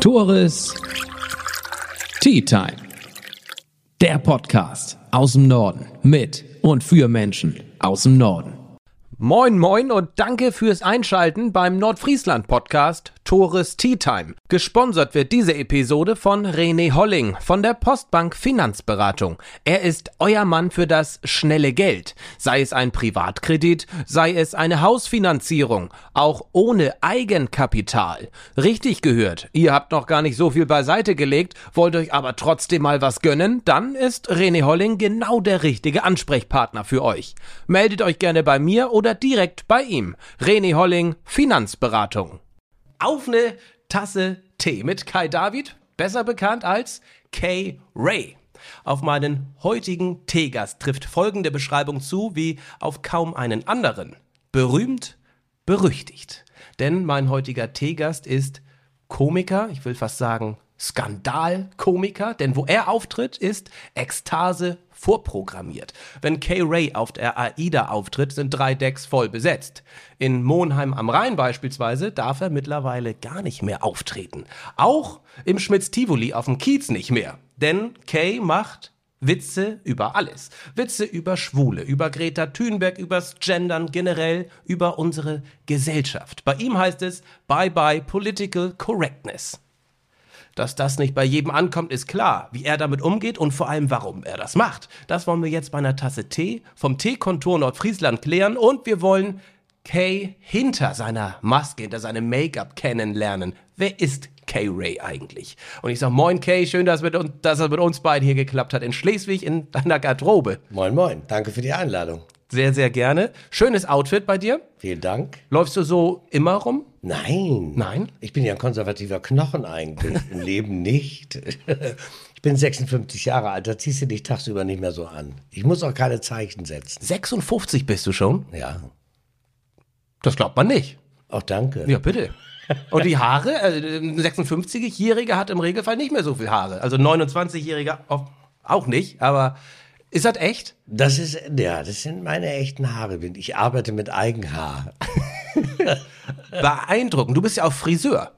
Tores Tea Time. Der Podcast aus dem Norden mit und für Menschen aus dem Norden. Moin, moin und danke fürs Einschalten beim Nordfriesland Podcast Tores Tea Time. Gesponsert wird diese Episode von René Holling von der Postbank Finanzberatung. Er ist euer Mann für das schnelle Geld. Sei es ein Privatkredit, sei es eine Hausfinanzierung, auch ohne Eigenkapital. Richtig gehört. Ihr habt noch gar nicht so viel beiseite gelegt, wollt euch aber trotzdem mal was gönnen, dann ist René Holling genau der richtige Ansprechpartner für euch. Meldet euch gerne bei mir oder direkt bei ihm. René Holling Finanzberatung auf eine Tasse Tee mit Kai David, besser bekannt als Kay Ray. Auf meinen heutigen Teegast trifft folgende Beschreibung zu wie auf kaum einen anderen. Berühmt, berüchtigt. Denn mein heutiger Teegast ist Komiker, ich will fast sagen Skandalkomiker, denn wo er auftritt, ist Ekstase vorprogrammiert. Wenn Kay Ray auf der AIDA auftritt, sind drei Decks voll besetzt. In Monheim am Rhein beispielsweise darf er mittlerweile gar nicht mehr auftreten. Auch im Schmitz-Tivoli auf dem Kiez nicht mehr. Denn Kay macht Witze über alles. Witze über Schwule, über Greta Thunberg, übers Gendern generell, über unsere Gesellschaft. Bei ihm heißt es Bye bye Political Correctness. Dass das nicht bei jedem ankommt, ist klar. Wie er damit umgeht und vor allem, warum er das macht. Das wollen wir jetzt bei einer Tasse Tee vom Teekontor Nordfriesland klären und wir wollen Kay hinter seiner Maske, hinter seinem Make-up kennenlernen. Wer ist Kay Ray eigentlich? Und ich sage, moin Kay, schön, dass, es mit uns beiden hier geklappt hat in Schleswig in deiner Garderobe. Moin, moin, danke für die Einladung. Sehr, sehr gerne. Schönes Outfit bei dir. Vielen Dank. Läufst du so immer rum? Nein. Nein? Ich bin ja ein konservativer Knochen eigentlich. Im Leben nicht. Ich bin 56 Jahre alt, da ziehst du dich tagsüber nicht mehr so an. Ich muss auch keine Zeichen setzen. 56 bist du schon? Ja. Das glaubt man nicht. Auch danke. Ja, bitte. Und die Haare, also ein 56-Jähriger hat im Regelfall nicht mehr so viel Haare. Also 29-Jähriger auch nicht, aber ist das echt? Das ist, ja, das sind meine echten Haare. Ich arbeite mit Eigenhaar. Beeindruckend. Du bist ja auch Friseur.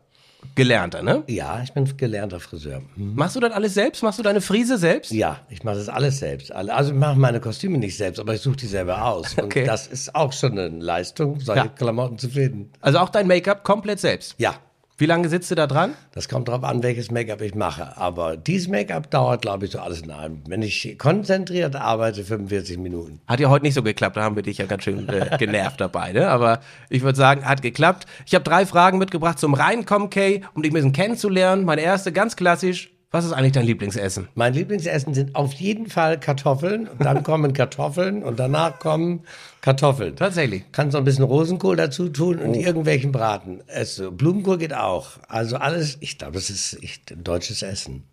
Gelernter, ne? Ja, ich bin gelernter Friseur. Mhm. Machst du das alles selbst? Machst du deine Frise selbst? Ja, ich mache das alles selbst. Also ich mache meine Kostüme nicht selbst, aber ich suche die selber aus. Okay. Und das ist auch schon eine Leistung, solche ja. Klamotten zu finden. Also auch dein Make-up komplett selbst? Ja. Wie lange sitzt du da dran? Das kommt drauf an, welches Make-up ich mache. Aber dieses Make-up dauert, glaube ich, so alles in allem. Wenn ich konzentriert arbeite, 45 Minuten. Hat ja heute nicht so geklappt, da haben wir dich ja ganz schön äh, genervt dabei. Ne? Aber ich würde sagen, hat geklappt. Ich habe drei Fragen mitgebracht zum Reinkommen, Kay, um dich ein bisschen kennenzulernen. Meine erste, ganz klassisch. Was ist eigentlich dein Lieblingsessen? Mein Lieblingsessen sind auf jeden Fall Kartoffeln. Und dann kommen Kartoffeln und danach kommen Kartoffeln. Tatsächlich. Kannst noch ein bisschen Rosenkohl dazu tun und oh. irgendwelchen Braten. Es, Blumenkohl geht auch. Also alles, ich glaube, das ist echt ein deutsches Essen.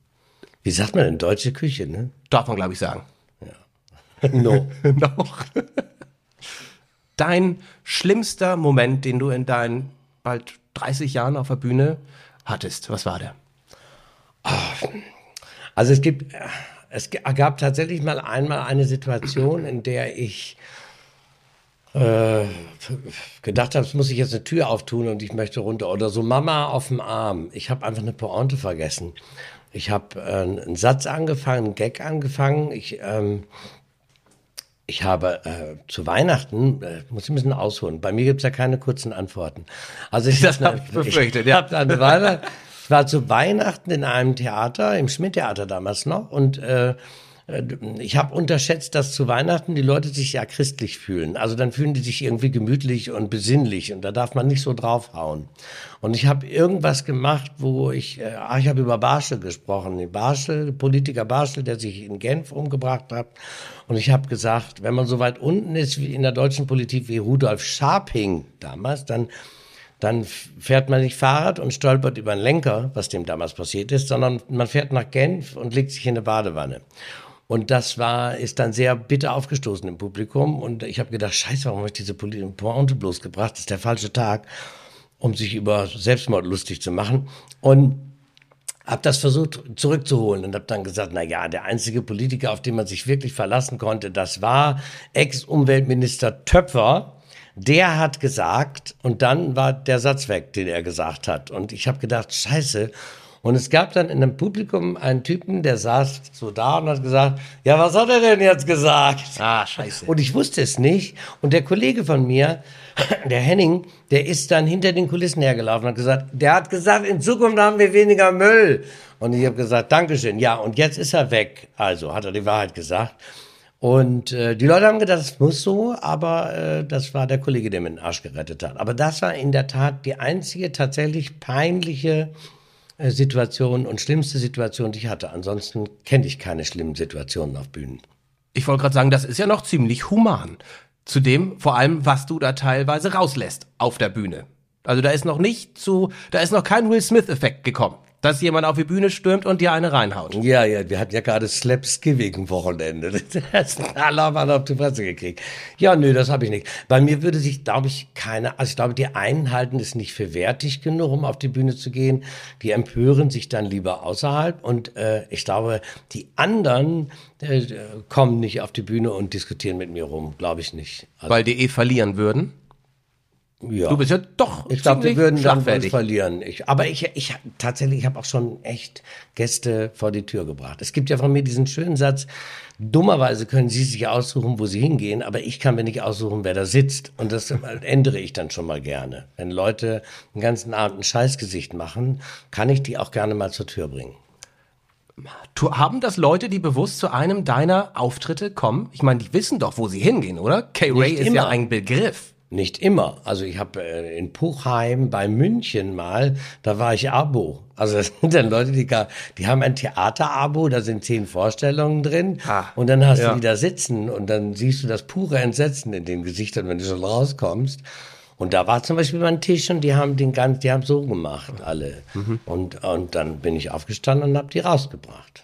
Wie sagt man denn deutsche Küche, ne? Darf man, glaube ich, sagen. Ja. No. Noch. Dein schlimmster Moment, den du in deinen bald 30 Jahren auf der Bühne hattest, was war der? Also es gibt, es gab tatsächlich mal einmal eine Situation, in der ich äh, gedacht habe, es muss ich jetzt eine Tür auftun und ich möchte runter oder so Mama auf dem Arm. Ich habe einfach eine Pointe vergessen. Ich habe äh, einen Satz angefangen, einen Gag angefangen. Ich ähm, ich habe äh, zu Weihnachten, äh, muss ich ein bisschen ausholen, bei mir gibt es ja keine kurzen Antworten. Also ich, das habe ich befürchtet, ich, ja. Hab an Weihnachten, ich war zu Weihnachten in einem Theater, im Schmidt-Theater damals noch, und äh, ich habe unterschätzt, dass zu Weihnachten die Leute sich ja christlich fühlen. Also dann fühlen die sich irgendwie gemütlich und besinnlich und da darf man nicht so draufhauen. Und ich habe irgendwas gemacht, wo ich, äh, ach, ich habe über Barschel gesprochen, Barschel, Politiker Barschel, der sich in Genf umgebracht hat. Und ich habe gesagt, wenn man so weit unten ist wie in der deutschen Politik wie Rudolf Scharping damals, dann dann fährt man nicht Fahrrad und stolpert über einen Lenker, was dem damals passiert ist, sondern man fährt nach Genf und legt sich in eine Badewanne. Und das war, ist dann sehr bitter aufgestoßen im Publikum. Und ich habe gedacht, scheiße, warum habe ich diese Pointe bloß gebracht? Das ist der falsche Tag, um sich über Selbstmord lustig zu machen. Und habe das versucht zurückzuholen und habe dann gesagt, na ja, der einzige Politiker, auf den man sich wirklich verlassen konnte, das war Ex-Umweltminister Töpfer, der hat gesagt, und dann war der Satz weg, den er gesagt hat. Und ich habe gedacht, scheiße. Und es gab dann in einem Publikum einen Typen, der saß so da und hat gesagt, ja, was hat er denn jetzt gesagt? Ah, scheiße. Und ich wusste es nicht. Und der Kollege von mir, der Henning, der ist dann hinter den Kulissen hergelaufen und hat gesagt, der hat gesagt, in Zukunft haben wir weniger Müll. Und ich habe gesagt, Dankeschön. Ja, und jetzt ist er weg. Also hat er die Wahrheit gesagt. Und äh, die Leute haben gedacht, das muss so, aber äh, das war der Kollege, der mir den Arsch gerettet hat. Aber das war in der Tat die einzige tatsächlich peinliche äh, Situation und schlimmste Situation, die ich hatte. Ansonsten kenne ich keine schlimmen Situationen auf Bühnen. Ich wollte gerade sagen, das ist ja noch ziemlich human. Zudem vor allem, was du da teilweise rauslässt auf der Bühne. Also da ist noch nicht zu, da ist noch kein Will Smith-Effekt gekommen dass jemand auf die Bühne stürmt und dir eine reinhaut. Ja, ja, wir hatten ja gerade Slapskiving-Wochenende. Das alle haben auf die Fresse gekriegt. Ja, nö, das habe ich nicht. Bei mir würde sich, glaube ich, keine, also ich glaube, die einen halten es nicht für wertig genug, um auf die Bühne zu gehen. Die empören sich dann lieber außerhalb. Und äh, ich glaube, die anderen äh, kommen nicht auf die Bühne und diskutieren mit mir rum. Glaube ich nicht. Also, Weil die eh verlieren würden? Ja. Du bist ja doch. Ich glaube, wir würden dann uns verlieren. Ich, aber ich, ich tatsächlich, ich habe auch schon echt Gäste vor die Tür gebracht. Es gibt ja von mir diesen schönen Satz: Dummerweise können Sie sich aussuchen, wo Sie hingehen, aber ich kann mir nicht aussuchen, wer da sitzt. Und das ändere ich dann schon mal gerne. Wenn Leute den ganzen Abend ein Scheißgesicht machen, kann ich die auch gerne mal zur Tür bringen. Haben das Leute, die bewusst zu einem deiner Auftritte kommen? Ich meine, die wissen doch, wo sie hingehen, oder? K-Ray ist immer. ja ein Begriff. Nicht immer. Also ich habe äh, in Puchheim bei München mal, da war ich Abo. Also das sind dann Leute, die, die haben ein Theaterabo, da sind zehn Vorstellungen drin ah, und dann hast ja. du die da sitzen und dann siehst du das pure Entsetzen in den Gesichtern, wenn du schon rauskommst. Und da war zum Beispiel mein Tisch und die haben den ganz, die haben so gemacht, alle. Mhm. Und, und dann bin ich aufgestanden und habe die rausgebracht.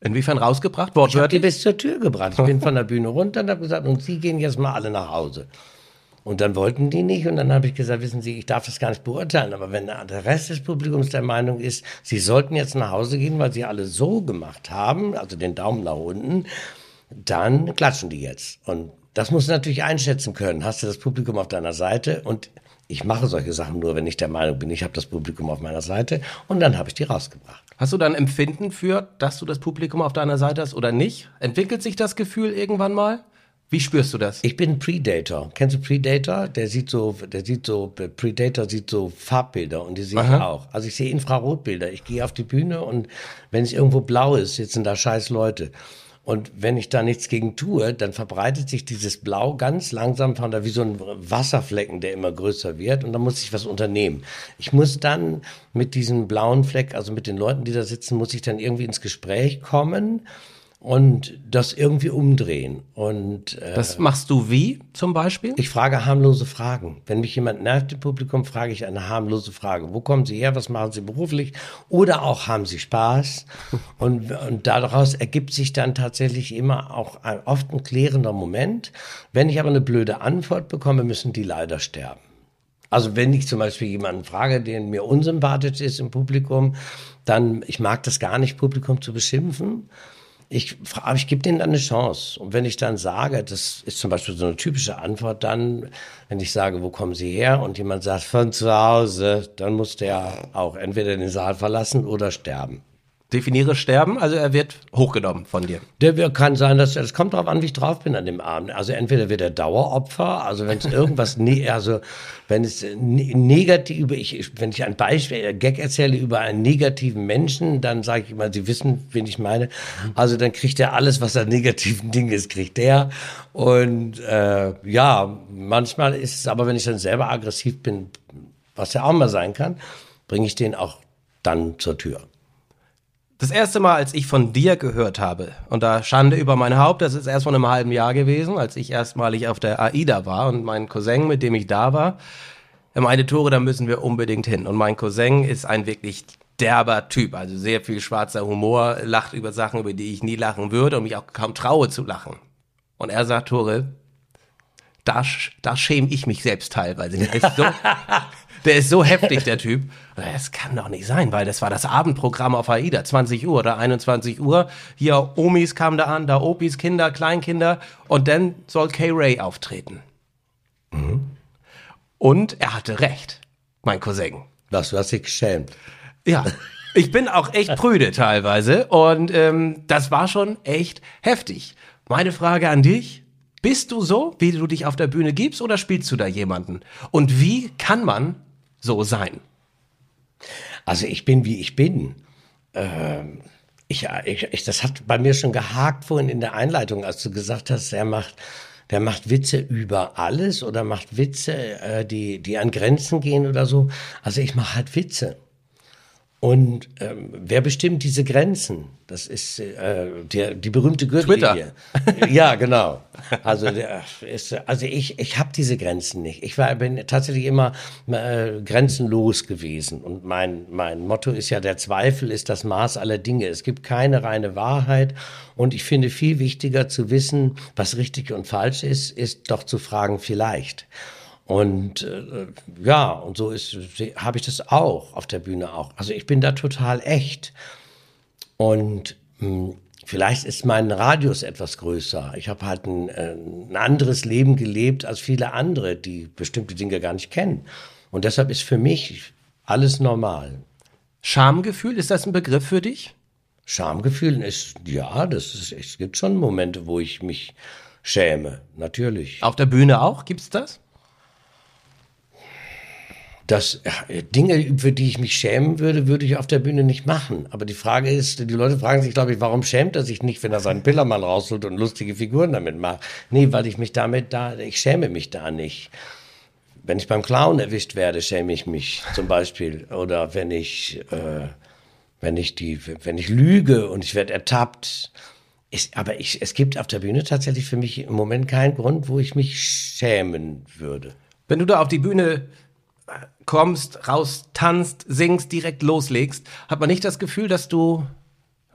Inwiefern rausgebracht? Wortwörtlich? Ich habe die bis zur Tür gebracht. Ich bin von der Bühne runter und habe gesagt, und Sie gehen jetzt mal alle nach Hause. Und dann wollten die nicht und dann habe ich gesagt, wissen Sie, ich darf das gar nicht beurteilen, aber wenn der Rest des Publikums der Meinung ist, Sie sollten jetzt nach Hause gehen, weil Sie alle so gemacht haben, also den Daumen nach unten, dann klatschen die jetzt. Und das musst du natürlich einschätzen können. Hast du das Publikum auf deiner Seite und ich mache solche Sachen nur, wenn ich der Meinung bin, ich habe das Publikum auf meiner Seite und dann habe ich die rausgebracht. Hast du dann Empfinden für, dass du das Publikum auf deiner Seite hast oder nicht? Entwickelt sich das Gefühl irgendwann mal? Wie spürst du das? Ich bin Predator. Kennst du Predator? Der sieht so, der sieht so, Predator sieht so Farbbilder und die sehe ich auch. Also ich sehe Infrarotbilder. Ich gehe auf die Bühne und wenn es irgendwo blau ist, sitzen da scheiß Leute. Und wenn ich da nichts gegen tue, dann verbreitet sich dieses Blau ganz langsam von da wie so ein Wasserflecken, der immer größer wird. Und dann muss ich was unternehmen. Ich muss dann mit diesem blauen Fleck, also mit den Leuten, die da sitzen, muss ich dann irgendwie ins Gespräch kommen und das irgendwie umdrehen. Und äh, das machst du wie zum Beispiel? Ich frage harmlose Fragen. Wenn mich jemand nervt im Publikum, frage ich eine harmlose Frage. Wo kommen Sie her? Was machen Sie beruflich? Oder auch haben Sie Spaß? und, und daraus ergibt sich dann tatsächlich immer auch ein, oft ein klärender Moment. Wenn ich aber eine blöde Antwort bekomme, müssen die leider sterben. Also wenn ich zum Beispiel jemanden frage, der mir unsympathisch ist im Publikum, dann, ich mag das gar nicht, Publikum zu beschimpfen ich, aber ich gebe denen dann eine Chance. Und wenn ich dann sage, das ist zum Beispiel so eine typische Antwort, dann, wenn ich sage, wo kommen Sie her? Und jemand sagt, von zu Hause, dann muss der auch entweder den Saal verlassen oder sterben. Definiere Sterben, also er wird hochgenommen von dir. Der kann sein, dass es kommt darauf an, wie ich drauf bin an dem Abend. Also entweder wird er Daueropfer, also wenn es irgendwas, ne, also wenn es ne, negativ, ich, wenn ich ein Beispiel, äh, Gag erzähle über einen negativen Menschen, dann sage ich immer, Sie wissen, wen ich meine. Also dann kriegt er alles, was an negativen Dingen ist, kriegt er. Und äh, ja, manchmal ist es aber, wenn ich dann selber aggressiv bin, was ja auch mal sein kann, bringe ich den auch dann zur Tür. Das erste Mal, als ich von dir gehört habe, und da Schande über mein Haupt, das ist erst vor einem halben Jahr gewesen, als ich erstmalig auf der AIDA war und mein Cousin, mit dem ich da war, meinte, Tore, da müssen wir unbedingt hin. Und mein Cousin ist ein wirklich derber Typ, also sehr viel schwarzer Humor, lacht über Sachen, über die ich nie lachen würde und mich auch kaum traue zu lachen. Und er sagt, Tore, da, da schäme ich mich selbst teilweise. So, Der ist so heftig, der Typ. Das kann doch nicht sein, weil das war das Abendprogramm auf AIDA, 20 Uhr oder 21 Uhr. Hier Omis kamen da an, da Opis, Kinder, Kleinkinder. Und dann soll Kay Ray auftreten. Mhm. Und er hatte recht, mein Cousin. Was, du hast dich geschämt. Ja, ich bin auch echt prüde teilweise und ähm, das war schon echt heftig. Meine Frage an dich, bist du so, wie du dich auf der Bühne gibst oder spielst du da jemanden? Und wie kann man so sein? Also ich bin, wie ich bin. Ähm, ich, ich, ich, das hat bei mir schon gehakt vorhin in der Einleitung, als du gesagt hast, er macht, der macht Witze über alles oder macht Witze, äh, die, die an Grenzen gehen oder so. Also ich mache halt Witze. Und ähm, wer bestimmt diese Grenzen? Das ist äh, der, die berühmte Gürtellinie. Twitter. ja, genau. Also, der ist, also ich, ich habe diese Grenzen nicht. Ich war, bin tatsächlich immer äh, grenzenlos gewesen. Und mein, mein Motto ist ja, der Zweifel ist das Maß aller Dinge. Es gibt keine reine Wahrheit. Und ich finde viel wichtiger zu wissen, was richtig und falsch ist, ist doch zu fragen, vielleicht. Und äh, ja, und so ist habe ich das auch auf der Bühne auch. Also ich bin da total echt. Und mh, hm, vielleicht ist mein Radius etwas größer. Ich habe halt ein, äh, ein anderes Leben gelebt als viele andere, die bestimmte Dinge gar nicht kennen. Und deshalb ist für mich alles normal. Schamgefühl, ist das ein Begriff für dich? Schamgefühl ist, ja, das ist, es gibt schon Momente, wo ich mich schäme, natürlich. Auf der Bühne auch, gibt's das? Dass Dinge, für die ich mich schämen würde, würde ich auf der Bühne nicht machen. Aber die Frage ist, die Leute fragen sich, glaube ich, warum schämt er sich nicht, wenn er seinen Pillermann rausholt und lustige Figuren damit macht? Nee, weil ich mich damit da, ich schäme mich da nicht. Wenn ich beim Clown erwischt werde, schäme ich mich zum Beispiel. Oder wenn ich, äh, wenn ich die, wenn ich lüge und ich werde ertappt. Ist, aber ich, es gibt auf der Bühne tatsächlich für mich im Moment keinen Grund, wo ich mich schämen würde. Wenn du da auf die Bühne kommst, raus, tanzt, singst, direkt loslegst, hat man nicht das Gefühl, dass du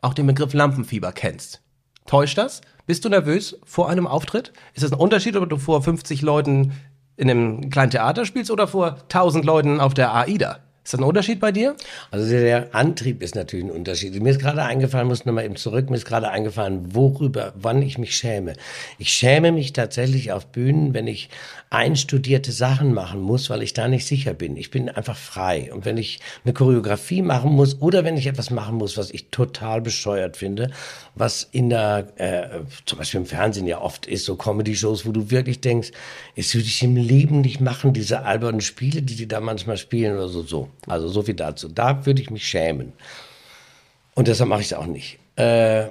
auch den Begriff Lampenfieber kennst. Täuscht das? Bist du nervös vor einem Auftritt? Ist das ein Unterschied, ob du vor 50 Leuten in einem kleinen Theater spielst oder vor 1000 Leuten auf der AIDA? Ist das ein Unterschied bei dir? Also der Antrieb ist natürlich ein Unterschied. Mir ist gerade eingefallen, muss nochmal eben zurück, mir ist gerade eingefallen, worüber, wann ich mich schäme. Ich schäme mich tatsächlich auf Bühnen, wenn ich einstudierte Sachen machen muss, weil ich da nicht sicher bin. Ich bin einfach frei. Und wenn ich eine Choreografie machen muss oder wenn ich etwas machen muss, was ich total bescheuert finde, was in der, äh, zum Beispiel im Fernsehen ja oft ist, so Comedy-Shows, wo du wirklich denkst, es würde ich im Leben nicht machen, diese albernen Spiele, die die da manchmal spielen oder so, so. Also so viel dazu. Da würde ich mich schämen. Und deshalb mache ich es auch nicht. Äh,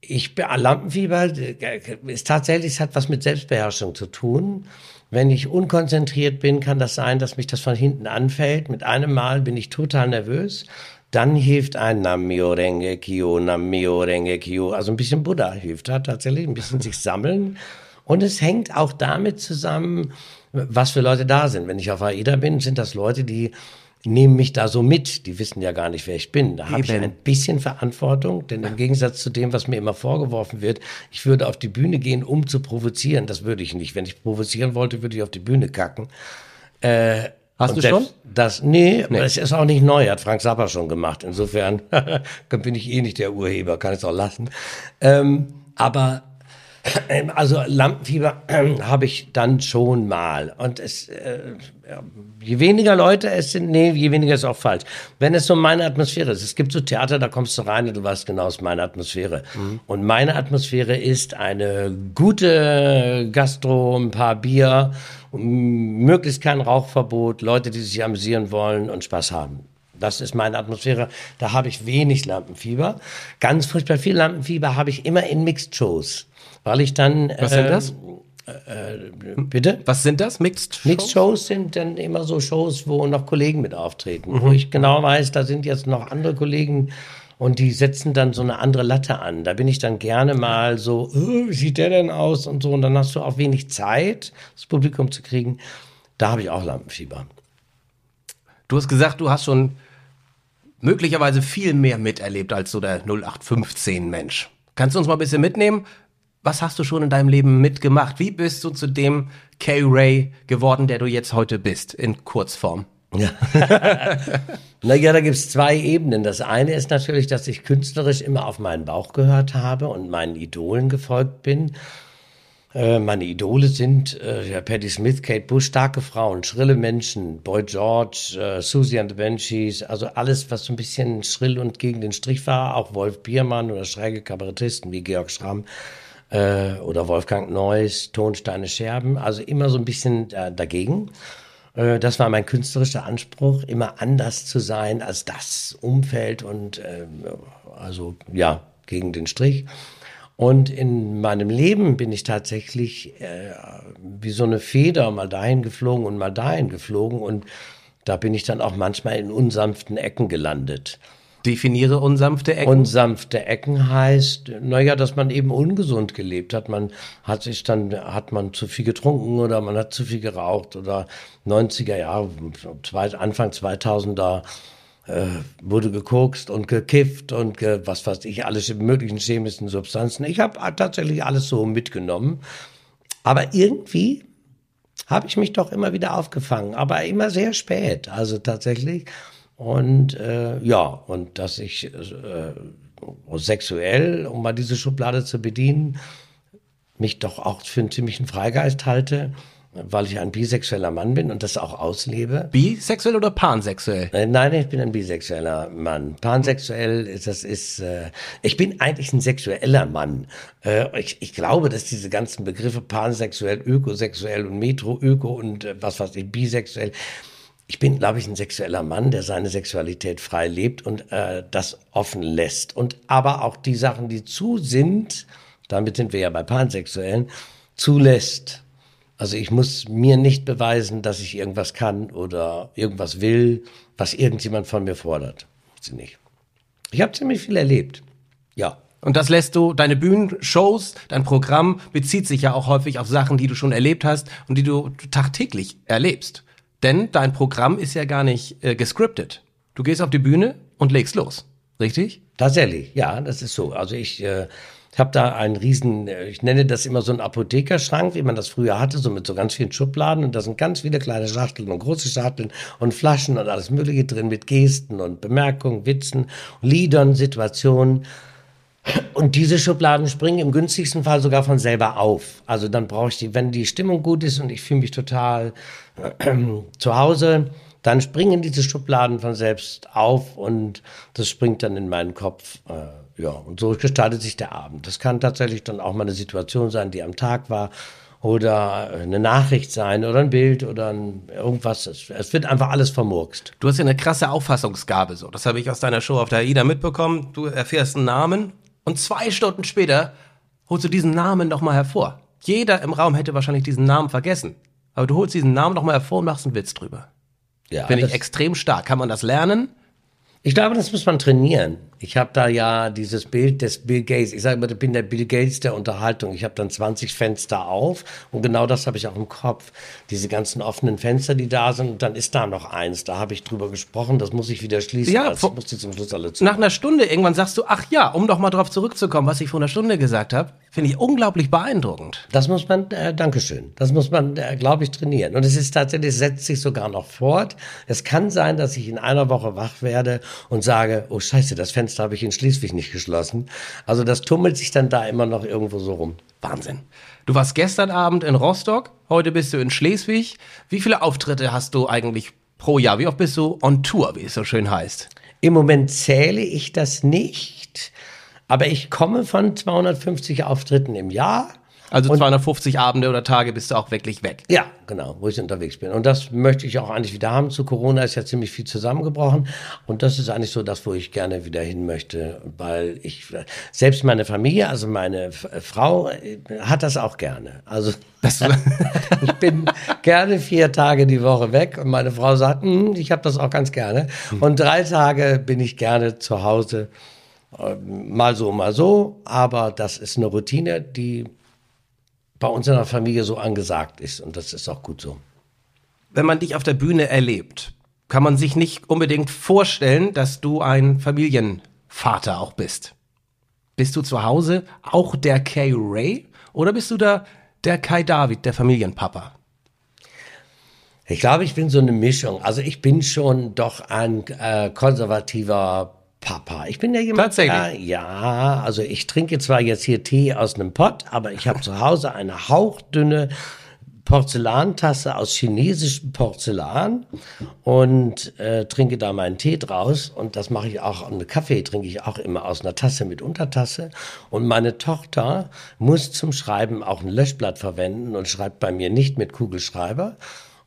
ich Lampenfieber äh, ist tatsächlich, es hat was mit Selbstbeherrschung zu tun. Wenn ich unkonzentriert bin, kann das sein, dass mich das von hinten anfällt. Mit einem Mal bin ich total nervös. Dann hilft ein Namio Renge Kyo, Namio Renge Kyo. Also ein bisschen Buddha hilft da tatsächlich, ein bisschen sich sammeln. Und es hängt auch damit zusammen, was für Leute da sind. Wenn ich auf AIDA bin, sind das Leute, die nehmen mich da so mit. Die wissen ja gar nicht, wer ich bin. Da habe ich ein bisschen Verantwortung, denn im Gegensatz zu dem, was mir immer vorgeworfen wird, ich würde auf die Bühne gehen, um zu provozieren. Das würde ich nicht. Wenn ich provozieren wollte, würde ich auf die Bühne kacken. Äh, Hast du schon? Das, nee, nee, das ist auch nicht neu, hat Frank Zappa schon gemacht. Insofern bin ich eh nicht der Urheber, kann es auch lassen. Ähm, aber also Lampenfieber äh, habe ich dann schon mal. Und es, äh, je weniger Leute es sind, nee, je weniger ist auch falsch. Wenn es so meine Atmosphäre ist, es gibt so Theater, da kommst du rein und du weißt genau, es ist meine Atmosphäre. Mhm. Und meine Atmosphäre ist eine gute Gastro, ein paar Bier, möglichst kein Rauchverbot, Leute, die sich amüsieren wollen und Spaß haben. Das ist meine Atmosphäre. Da habe ich wenig Lampenfieber. Ganz furchtbar viel Lampenfieber habe ich immer in Mixed-Shows weil ich dann. Was sind das? Äh, äh, bitte? Was sind das? Mixed Shows? Mixed Shows sind dann immer so Shows, wo noch Kollegen mit auftreten. Mhm. Wo ich genau weiß, da sind jetzt noch andere Kollegen und die setzen dann so eine andere Latte an. Da bin ich dann gerne mal so, oh, wie sieht der denn aus und so. Und dann hast du auch wenig Zeit, das Publikum zu kriegen. Da habe ich auch Lampenfieber. Du hast gesagt, du hast schon möglicherweise viel mehr miterlebt als so der 0815 Mensch. Kannst du uns mal ein bisschen mitnehmen? was hast du schon in deinem Leben mitgemacht? Wie bist du zu dem Kay Ray geworden, der du jetzt heute bist, in Kurzform? Ja. naja, da gibt's zwei Ebenen. Das eine ist natürlich, dass ich künstlerisch immer auf meinen Bauch gehört habe und meinen Idolen gefolgt bin. Äh, meine Idole sind äh, ja, Patti Smith, Kate Bush, starke Frauen, schrille Menschen, Boy George, äh, Susie and the Banshees, also alles, was so ein bisschen schrill und gegen den Strich war, auch Wolf Biermann oder schräge Kabarettisten wie Georg Schramm äh, oder Wolfgang Neuss, Tonsteine Scherben, also immer so ein bisschen äh, dagegen. Äh, das war mein künstlerischer Anspruch, immer anders zu sein als das Umfeld und äh, also ja, gegen den Strich. Und in meinem Leben bin ich tatsächlich äh, wie so eine Feder mal dahin geflogen und mal dahin geflogen. Und da bin ich dann auch manchmal in unsanften Ecken gelandet. Definiere unsanfte Ecken. Unsanfte Ecken heißt, naja, dass man eben ungesund gelebt hat. Man hat sich dann, hat man zu viel getrunken oder man hat zu viel geraucht oder 90er Jahre, Anfang 2000er äh, wurde gekokst und gekifft und ge, was weiß ich, alles möglichen chemischen Substanzen. Ich habe tatsächlich alles so mitgenommen. Aber irgendwie habe ich mich doch immer wieder aufgefangen, aber immer sehr spät, also tatsächlich. Und äh, ja, und dass ich äh, sexuell, um mal diese Schublade zu bedienen, mich doch auch für einen ziemlichen Freigeist halte weil ich ein bisexueller Mann bin und das auch auslebe. Bisexuell oder pansexuell? Äh, nein, ich bin ein bisexueller Mann. Pansexuell, das ist, äh, ich bin eigentlich ein sexueller Mann. Äh, ich, ich glaube, dass diese ganzen Begriffe pansexuell, ökosexuell und metro-öko und äh, was weiß ich, bisexuell, ich bin, glaube ich, ein sexueller Mann, der seine Sexualität frei lebt und äh, das offen lässt. Und aber auch die Sachen, die zu sind, damit sind wir ja bei Pansexuellen, zulässt. Also ich muss mir nicht beweisen, dass ich irgendwas kann oder irgendwas will, was irgendjemand von mir fordert. Sie nicht. Ich habe ziemlich viel erlebt. Ja. Und das lässt du, deine Bühnenshows, dein Programm bezieht sich ja auch häufig auf Sachen, die du schon erlebt hast und die du tagtäglich erlebst. Denn dein Programm ist ja gar nicht äh, gescriptet. Du gehst auf die Bühne und legst los. Richtig? Tatsächlich, ja, das ist so. Also ich äh, ich habe da einen riesen, äh, ich nenne das immer so einen Apothekerschrank, wie man das früher hatte, so mit so ganz vielen Schubladen. Und da sind ganz viele kleine Schachteln und große Schachteln und Flaschen und alles Mögliche drin mit Gesten und Bemerkungen, Witzen, Liedern, Situationen. Und diese Schubladen springen im günstigsten Fall sogar von selber auf. Also dann brauche ich die, wenn die Stimmung gut ist und ich fühle mich total äh, zu Hause, dann springen diese Schubladen von selbst auf und das springt dann in meinen Kopf. Äh, ja, und so gestaltet sich der Abend. Das kann tatsächlich dann auch mal eine Situation sein, die am Tag war oder eine Nachricht sein oder ein Bild oder ein, irgendwas. Es, wird einfach alles vermurkst. Du hast ja eine krasse Auffassungsgabe so. Das habe ich aus deiner Show auf der AIDA mitbekommen. Du erfährst einen Namen und zwei Stunden später holst du diesen Namen nochmal hervor. Jeder im Raum hätte wahrscheinlich diesen Namen vergessen. Aber du holst diesen Namen nochmal hervor und machst einen Witz drüber. Ja, Finde ich extrem stark. Kann man das lernen? Ich glaube, das muss man trainieren. Ich habe da ja dieses Bild des Bill Gates. Ich sage immer, ich bin der Bill Gates der Unterhaltung. Ich habe dann 20 Fenster auf und genau das habe ich auch im Kopf. Diese ganzen offenen Fenster, die da sind. Und dann ist da noch eins. Da habe ich drüber gesprochen. Das muss ich wieder schließen. Ja, also, muss zum Schluss alle zu. Nach einer Stunde irgendwann sagst du, ach ja, um doch mal drauf zurückzukommen, was ich vor einer Stunde gesagt habe. Finde ich unglaublich beeindruckend. Das muss man, äh, Dankeschön. Das muss man, äh, glaube ich, trainieren. Und es ist tatsächlich, es setzt sich sogar noch fort. Es kann sein, dass ich in einer Woche wach werde und sage, oh Scheiße, das Fenster habe ich in Schleswig nicht geschlossen. Also das tummelt sich dann da immer noch irgendwo so rum. Wahnsinn. Du warst gestern Abend in Rostock, heute bist du in Schleswig. Wie viele Auftritte hast du eigentlich pro Jahr? Wie oft bist du on Tour, wie es so schön heißt? Im Moment zähle ich das nicht. Aber ich komme von 250 Auftritten im Jahr. Also 250 Abende oder Tage bist du auch wirklich weg. Ja, genau, wo ich unterwegs bin. Und das möchte ich auch eigentlich wieder haben. Zu Corona ist ja ziemlich viel zusammengebrochen. Und das ist eigentlich so das, wo ich gerne wieder hin möchte. Weil ich, selbst meine Familie, also meine Frau, äh, hat das auch gerne. Also ich bin gerne vier Tage die Woche weg. Und meine Frau sagt, hm, ich habe das auch ganz gerne. Und drei Tage bin ich gerne zu Hause Mal so, mal so, aber das ist eine Routine, die bei uns in der Familie so angesagt ist und das ist auch gut so. Wenn man dich auf der Bühne erlebt, kann man sich nicht unbedingt vorstellen, dass du ein Familienvater auch bist. Bist du zu Hause auch der Kay Ray oder bist du da der Kai David, der Familienpapa? Ich glaube, ich bin so eine Mischung. Also ich bin schon doch ein äh, konservativer Papa. Ich bin ja jemand. Tatsächlich? Ja, ja, also ich trinke zwar jetzt hier Tee aus einem Pott, aber ich habe zu Hause eine hauchdünne Porzellantasse aus chinesischem Porzellan und äh, trinke da meinen Tee draus. Und das mache ich auch, und Kaffee trinke ich auch immer aus einer Tasse mit Untertasse. Und meine Tochter muss zum Schreiben auch ein Löschblatt verwenden und schreibt bei mir nicht mit Kugelschreiber.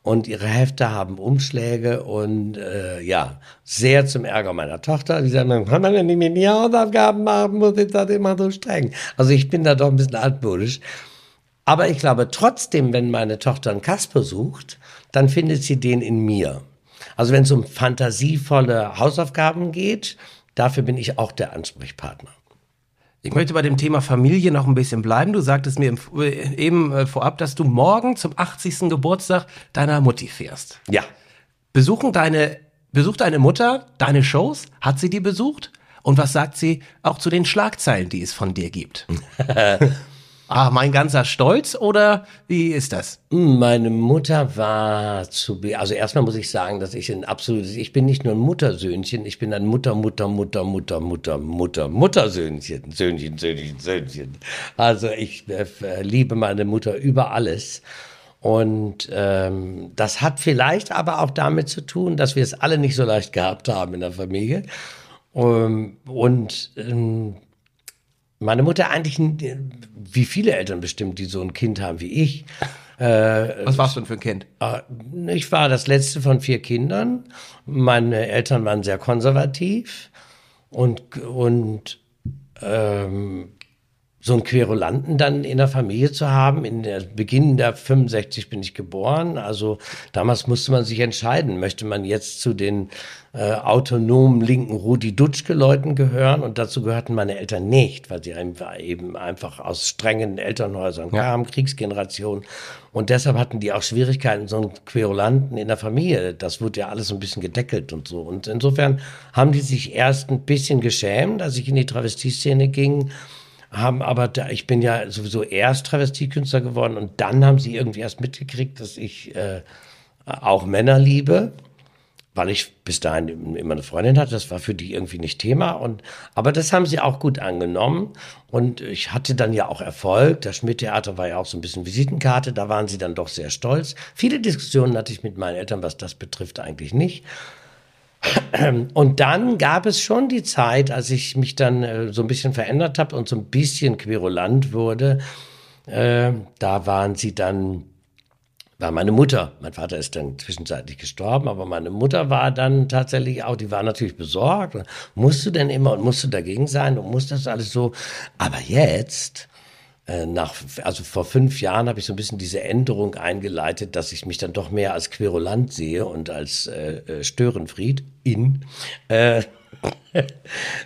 Und ihre Hefte haben Umschläge und äh, ja, sehr zum Ärger meiner Tochter. Die sagen, kann man denn nicht mit mir Hausaufgaben machen, muss ich das immer so streng. Also ich bin da doch ein bisschen altmodisch. Aber ich glaube trotzdem, wenn meine Tochter einen Kasper sucht, dann findet sie den in mir. Also wenn es um fantasievolle Hausaufgaben geht, dafür bin ich auch der Ansprechpartner. Ich möchte bei dem Thema Familie noch ein bisschen bleiben. Du sagtest mir äh, eben äh, vorab, dass du morgen zum 80. Geburtstag deiner Mutti fährst. Ja. Besuchen deine, besucht deine Mutter deine Shows? Hat sie die besucht? Und was sagt sie auch zu den Schlagzeilen, die es von dir gibt? ah, mein ganzer Stolz oder wie ist das? Meine Mutter war zu, be- also erstmal muss ich sagen, dass ich ein absolutes, ich bin nicht nur ein Muttersöhnchen, ich bin ein Mutter, Mutter, Mutter, Mutter, Mutter, Mutter, Muttersöhnchen, Söhnchen, Söhnchen, Söhnchen. Also ich äh, liebe meine Mutter über alles. Und ähm, das hat vielleicht aber auch damit zu tun, dass wir es alle nicht so leicht gehabt haben in der Familie. Ähm, und ähm, meine Mutter eigentlich, wie viele Eltern bestimmt, die so ein Kind haben wie ich, Was warst du denn für ein Kind? äh, Ich war das letzte von vier Kindern. Meine Eltern waren sehr konservativ und, und ähm, so einen Querulanten dann in der Familie zu haben. In der Beginn der 65 bin ich geboren. Also damals musste man sich entscheiden, möchte man jetzt zu den äh, autonomen linken Rudi Dutschke-Leuten gehören? Und dazu gehörten meine Eltern nicht, weil sie einfach eben einfach aus strengen Elternhäusern kamen, Kriegsgeneration. Und deshalb hatten die auch Schwierigkeiten, so einen Querulanten in der Familie. Das wurde ja alles ein bisschen gedeckelt und so. Und insofern haben die sich erst ein bisschen geschämt, als ich in die Travestieszene ging haben aber da, ich bin ja sowieso erst Travestiekünstler geworden und dann haben sie irgendwie erst mitgekriegt, dass ich äh, auch Männer liebe, weil ich bis dahin immer eine Freundin hatte. Das war für die irgendwie nicht Thema und aber das haben sie auch gut angenommen und ich hatte dann ja auch Erfolg. Das Schmidt-Theater war ja auch so ein bisschen Visitenkarte. Da waren sie dann doch sehr stolz. Viele Diskussionen hatte ich mit meinen Eltern, was das betrifft, eigentlich nicht. Und dann gab es schon die Zeit, als ich mich dann äh, so ein bisschen verändert habe und so ein bisschen querulant wurde. Äh, da waren sie dann, war meine Mutter. Mein Vater ist dann zwischenzeitlich gestorben, aber meine Mutter war dann tatsächlich auch, die war natürlich besorgt. Musst du denn immer und musst du dagegen sein und muss das alles so? Aber jetzt, nach, also vor fünf Jahren habe ich so ein bisschen diese Änderung eingeleitet, dass ich mich dann doch mehr als Querulant sehe und als äh, äh, Störenfried in. Äh,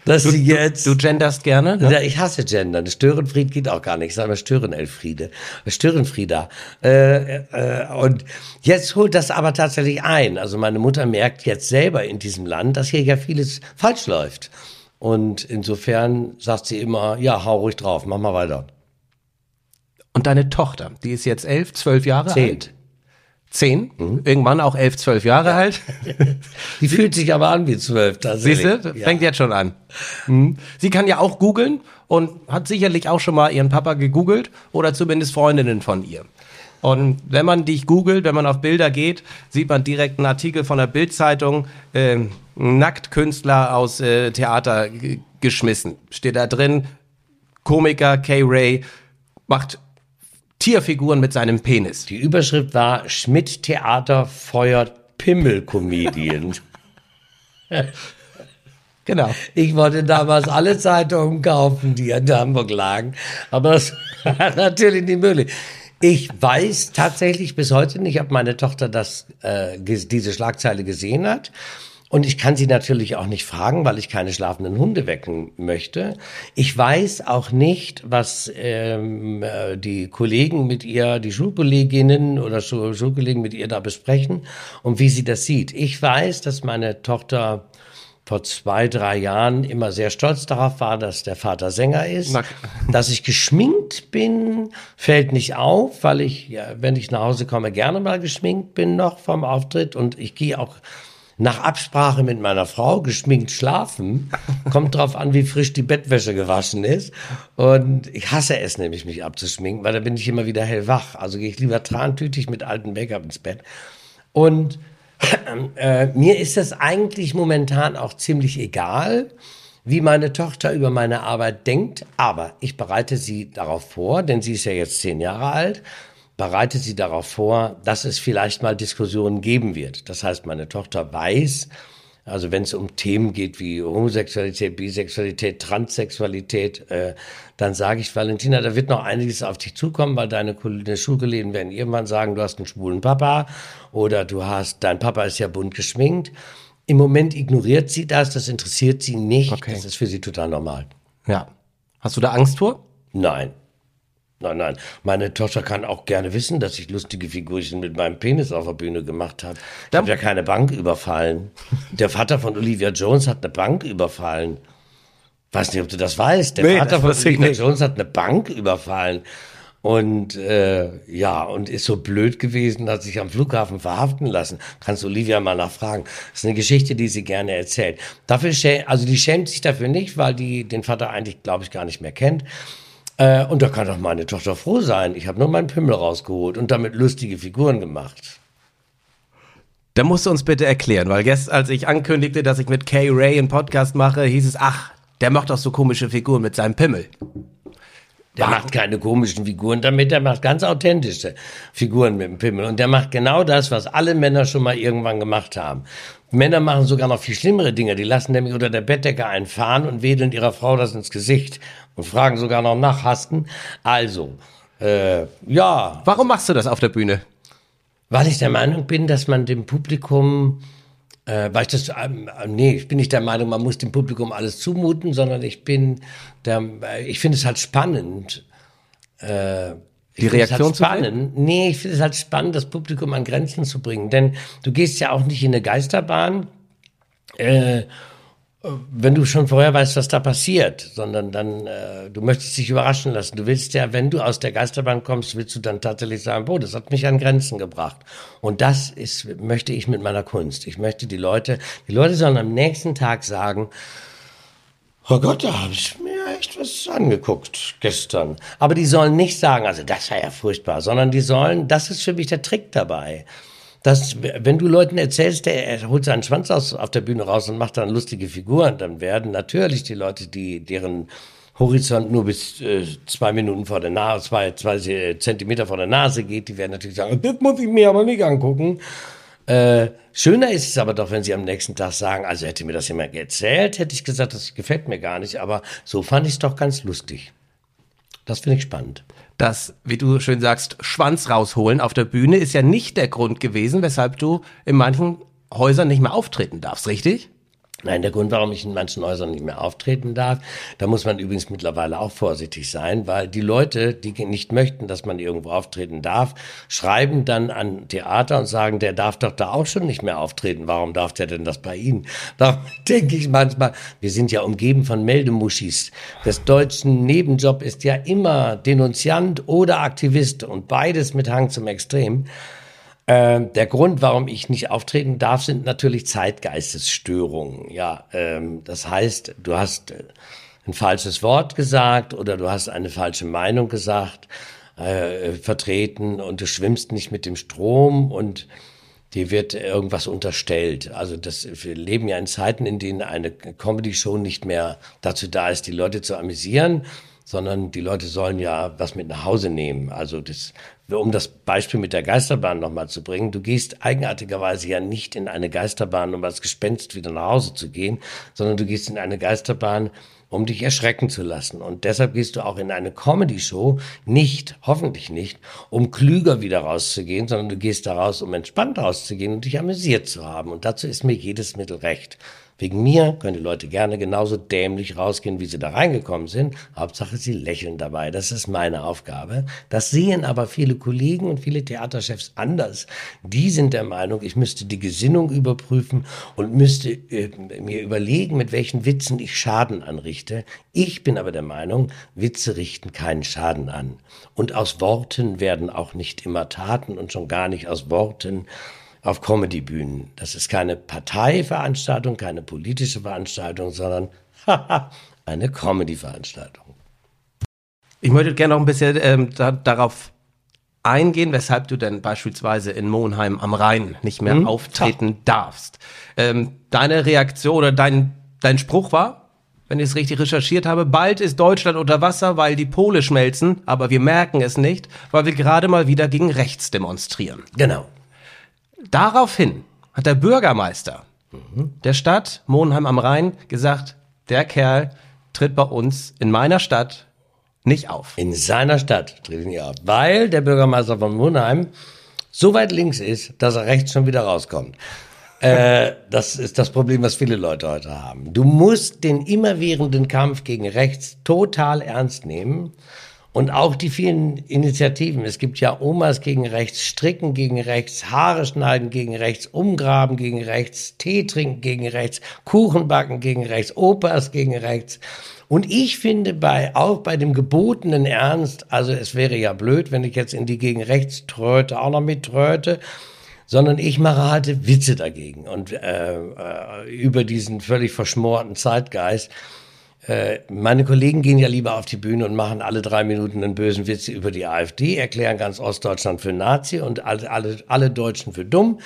dass sie jetzt. Du genderst gerne? Ne? Ja, ich hasse Gendern. Störenfried geht auch gar nicht. Ich sage mal Störenelfriede. Störenfrieda. Äh, äh, und jetzt holt das aber tatsächlich ein. Also meine Mutter merkt jetzt selber in diesem Land, dass hier ja vieles falsch läuft. Und insofern sagt sie immer, ja, hau ruhig drauf, mach mal weiter. Und deine Tochter, die ist jetzt elf, zwölf Jahre Zehn. alt? Zehn? Irgendwann auch elf, zwölf Jahre alt? Die fühlt sich aber an wie zwölf. Siehst du? Ja. Fängt jetzt schon an. Mhm. Sie kann ja auch googeln und hat sicherlich auch schon mal ihren Papa gegoogelt oder zumindest Freundinnen von ihr. Und wenn man dich googelt, wenn man auf Bilder geht, sieht man direkt einen Artikel von der Bildzeitung, ähm, Nacktkünstler aus äh, Theater g- geschmissen. Steht da drin, Komiker Kay Ray macht Tierfiguren mit seinem Penis. Die Überschrift war Schmidt Theater feuert Pimmelkomedien. Genau. Ich wollte damals alle Zeitungen kaufen, die in Hamburg lagen, aber das war natürlich nicht möglich. Ich weiß tatsächlich bis heute nicht, ob meine Tochter das, äh, diese Schlagzeile gesehen hat. Und ich kann sie natürlich auch nicht fragen, weil ich keine schlafenden Hunde wecken möchte. Ich weiß auch nicht, was ähm, äh, die Kollegen mit ihr, die Schulkolleginnen oder Schul Schulkollegen mit ihr da besprechen und wie sie das sieht. Ich weiß, dass meine Tochter vor zwei, drei Jahren immer sehr stolz darauf war, dass der Vater Sänger ist. Na- Dass ich geschminkt bin, fällt nicht auf, weil ich, ja, wenn ich nach Hause komme, gerne mal geschminkt bin noch vom Auftritt und ich gehe auch nach Absprache mit meiner Frau geschminkt schlafen. Kommt drauf an, wie frisch die Bettwäsche gewaschen ist. Und ich hasse es nämlich, mich abzuschminken, weil da bin ich immer wieder hellwach. Also gehe ich lieber trantütig mit altem Make-up ins Bett. Und äh, mir ist das eigentlich momentan auch ziemlich egal, wie meine Tochter über meine Arbeit denkt. Aber ich bereite sie darauf vor, denn sie ist ja jetzt zehn Jahre alt bereite sie darauf vor, dass es vielleicht mal Diskussionen geben wird. Das heißt, meine Tochter weiß, also wenn es um Themen geht wie Homosexualität, Bisexualität, Transsexualität, äh, dann sage ich, Valentina, da wird noch einiges auf dich zukommen, weil deine, deine Schulkollegen werden irgendwann sagen, du hast einen schwulen Papa oder du hast, dein Papa ist ja bunt geschminkt. Im Moment ignoriert sie das, das interessiert sie nicht. Okay. Das ist für sie total normal. Ja. Hast du da Angst vor? Nein. Nein, nein. Meine Tochter kann auch gerne wissen, dass ich lustige Figurchen mit meinem Penis auf der Bühne gemacht habe. Ich habe ja keine Bank überfallen. Der Vater von Olivia Jones hat eine Bank überfallen. Weiß nicht, ob du das weißt. Der nee, Vater von Olivia Jones hat eine Bank überfallen. Und äh, ja, und ist so blöd gewesen, hat sich am Flughafen verhaften lassen. Kannst Olivia mal nachfragen. Das ist eine Geschichte, die sie gerne erzählt. Dafür also die schämt sich dafür nicht, weil die den Vater eigentlich, glaube ich, gar nicht mehr kennt. Äh, und da kann doch meine Tochter froh sein. Ich habe nur meinen Pimmel rausgeholt und damit lustige Figuren gemacht. Da musst du uns bitte erklären, weil gestern, als ich ankündigte, dass ich mit Kay Ray einen Podcast mache, hieß es, ach, der macht doch so komische Figuren mit seinem Pimmel. Der macht keine komischen Figuren damit, der macht ganz authentische Figuren mit dem Pimmel. Und der macht genau das, was alle Männer schon mal irgendwann gemacht haben. Männer machen sogar noch viel schlimmere Dinge. Die lassen nämlich unter der Bettdecke einen fahren und wedeln ihrer Frau das ins Gesicht und fragen sogar noch nach Hasten. Also, äh, ja. Warum machst du das auf der Bühne? Weil ich der Meinung bin, dass man dem Publikum äh, weil ich das, ähm, nee, ich bin nicht der Meinung, man muss dem Publikum alles zumuten, sondern ich bin der, äh, ich finde es halt spannend. Äh, die Reaktion halt spannend. Nee, ich finde es halt spannend, das Publikum an Grenzen zu bringen. Denn du gehst ja auch nicht in eine Geisterbahn äh, wenn du schon vorher weißt, was da passiert, sondern dann, äh, du möchtest dich überraschen lassen. Du willst ja, wenn du aus der Geisterbahn kommst, willst du dann tatsächlich sagen, boah, das hat mich an Grenzen gebracht. Und das ist, möchte ich mit meiner Kunst. Ich möchte die Leute, die Leute sollen am nächsten Tag sagen, oh Gott, da habe ich mir echt was angeguckt gestern. Aber die sollen nicht sagen, also das war ja furchtbar, sondern die sollen, das ist für mich der Trick dabei dass wenn du Leuten erzählst, der er holt seinen Schwanz aus, auf der Bühne raus und macht dann lustige Figuren, dann werden natürlich die Leute, die deren Horizont nur bis äh, zwei Minuten vor der Nase, zwei, zwei Zentimeter vor der Nase geht, die werden natürlich sagen, das muss ich mir aber nicht angucken. Äh, schöner ist es aber doch, wenn sie am nächsten Tag sagen, also hätte mir das jemand erzählt, hätte ich gesagt, das gefällt mir gar nicht, aber so fand ich es doch ganz lustig. Das finde ich spannend das, wie du schön sagst, Schwanz rausholen auf der Bühne ist ja nicht der Grund gewesen, weshalb du in manchen Häusern nicht mehr auftreten darfst, richtig? Nein, der Grund, warum ich in manchen Häusern nicht mehr auftreten darf, da muss man übrigens mittlerweile auch vorsichtig sein, weil die Leute, die nicht möchten, dass man irgendwo auftreten darf, schreiben dann an Theater und sagen, der darf doch da auch schon nicht mehr auftreten. Warum darf der denn das bei Ihnen? Da denke ich manchmal, wir sind ja umgeben von Meldemuschis. Das deutschen Nebenjob ist ja immer Denunziant oder Aktivist und beides mit Hang zum Extrem. Ähm, der Grund, warum ich nicht auftreten darf, sind natürlich Zeitgeistesstörungen. Ja, ähm, das heißt, du hast äh, ein falsches Wort gesagt oder du hast eine falsche Meinung gesagt, äh, vertreten und du schwimmst nicht mit dem Strom und dir wird irgendwas unterstellt. Also das, wir leben ja in Zeiten, in denen eine Comedy-Show nicht mehr dazu da ist, die Leute zu amüsieren, sondern die Leute sollen ja was mit nach Hause nehmen. Also das, um das Beispiel mit der Geisterbahn nochmal zu bringen, du gehst eigenartigerweise ja nicht in eine Geisterbahn, um als Gespenst wieder nach Hause zu gehen, sondern du gehst in eine Geisterbahn, um dich erschrecken zu lassen. Und deshalb gehst du auch in eine Comedy-Show nicht, hoffentlich nicht, um klüger wieder rauszugehen, sondern du gehst da raus, um entspannt rauszugehen und dich amüsiert zu haben. Und dazu ist mir jedes Mittel recht. Wegen mir können die Leute gerne genauso dämlich rausgehen, wie sie da reingekommen sind. Hauptsache, sie lächeln dabei. Das ist meine Aufgabe. Das sehen aber viele Kollegen und viele Theaterchefs anders. Die sind der Meinung, ich müsste die Gesinnung überprüfen und müsste äh, mir überlegen, mit welchen Witzen ich Schaden anrichte. Ich bin aber der Meinung, Witze richten keinen Schaden an. Und aus Worten werden auch nicht immer Taten und schon gar nicht aus Worten auf Comedy-Bühnen. Das ist keine Parteiveranstaltung, keine politische Veranstaltung, sondern eine Comedy-Veranstaltung. Ich möchte gerne noch ein bisschen ähm, da, darauf eingehen, weshalb du denn beispielsweise in Monheim am Rhein nicht mehr hm? auftreten ja. darfst. Ähm, deine Reaktion oder dein, dein Spruch war, wenn ich es richtig recherchiert habe, bald ist Deutschland unter Wasser, weil die Pole schmelzen, aber wir merken es nicht, weil wir gerade mal wieder gegen rechts demonstrieren. Genau. Daraufhin hat der Bürgermeister der Stadt Monheim am Rhein gesagt, der Kerl tritt bei uns in meiner Stadt nicht auf. In seiner Stadt tritt er nicht auf, weil der Bürgermeister von Monheim so weit links ist, dass er rechts schon wieder rauskommt. äh, das ist das Problem, was viele Leute heute haben. Du musst den immerwährenden Kampf gegen rechts total ernst nehmen. Und auch die vielen Initiativen. Es gibt ja Omas gegen rechts, Stricken gegen rechts, Haare schneiden gegen rechts, Umgraben gegen rechts, Tee trinken gegen rechts, Kuchen backen gegen rechts, Opas gegen rechts. Und ich finde bei, auch bei dem gebotenen Ernst, also es wäre ja blöd, wenn ich jetzt in die gegen rechts tröte, auch noch mit tröte, sondern ich mache halt Witze dagegen und äh, äh, über diesen völlig verschmorten Zeitgeist. Äh, meine Kollegen gehen ja lieber auf die Bühne und machen alle drei Minuten einen bösen Witz über die AfD, erklären ganz Ostdeutschland für Nazi und alle, alle, alle Deutschen für dumm.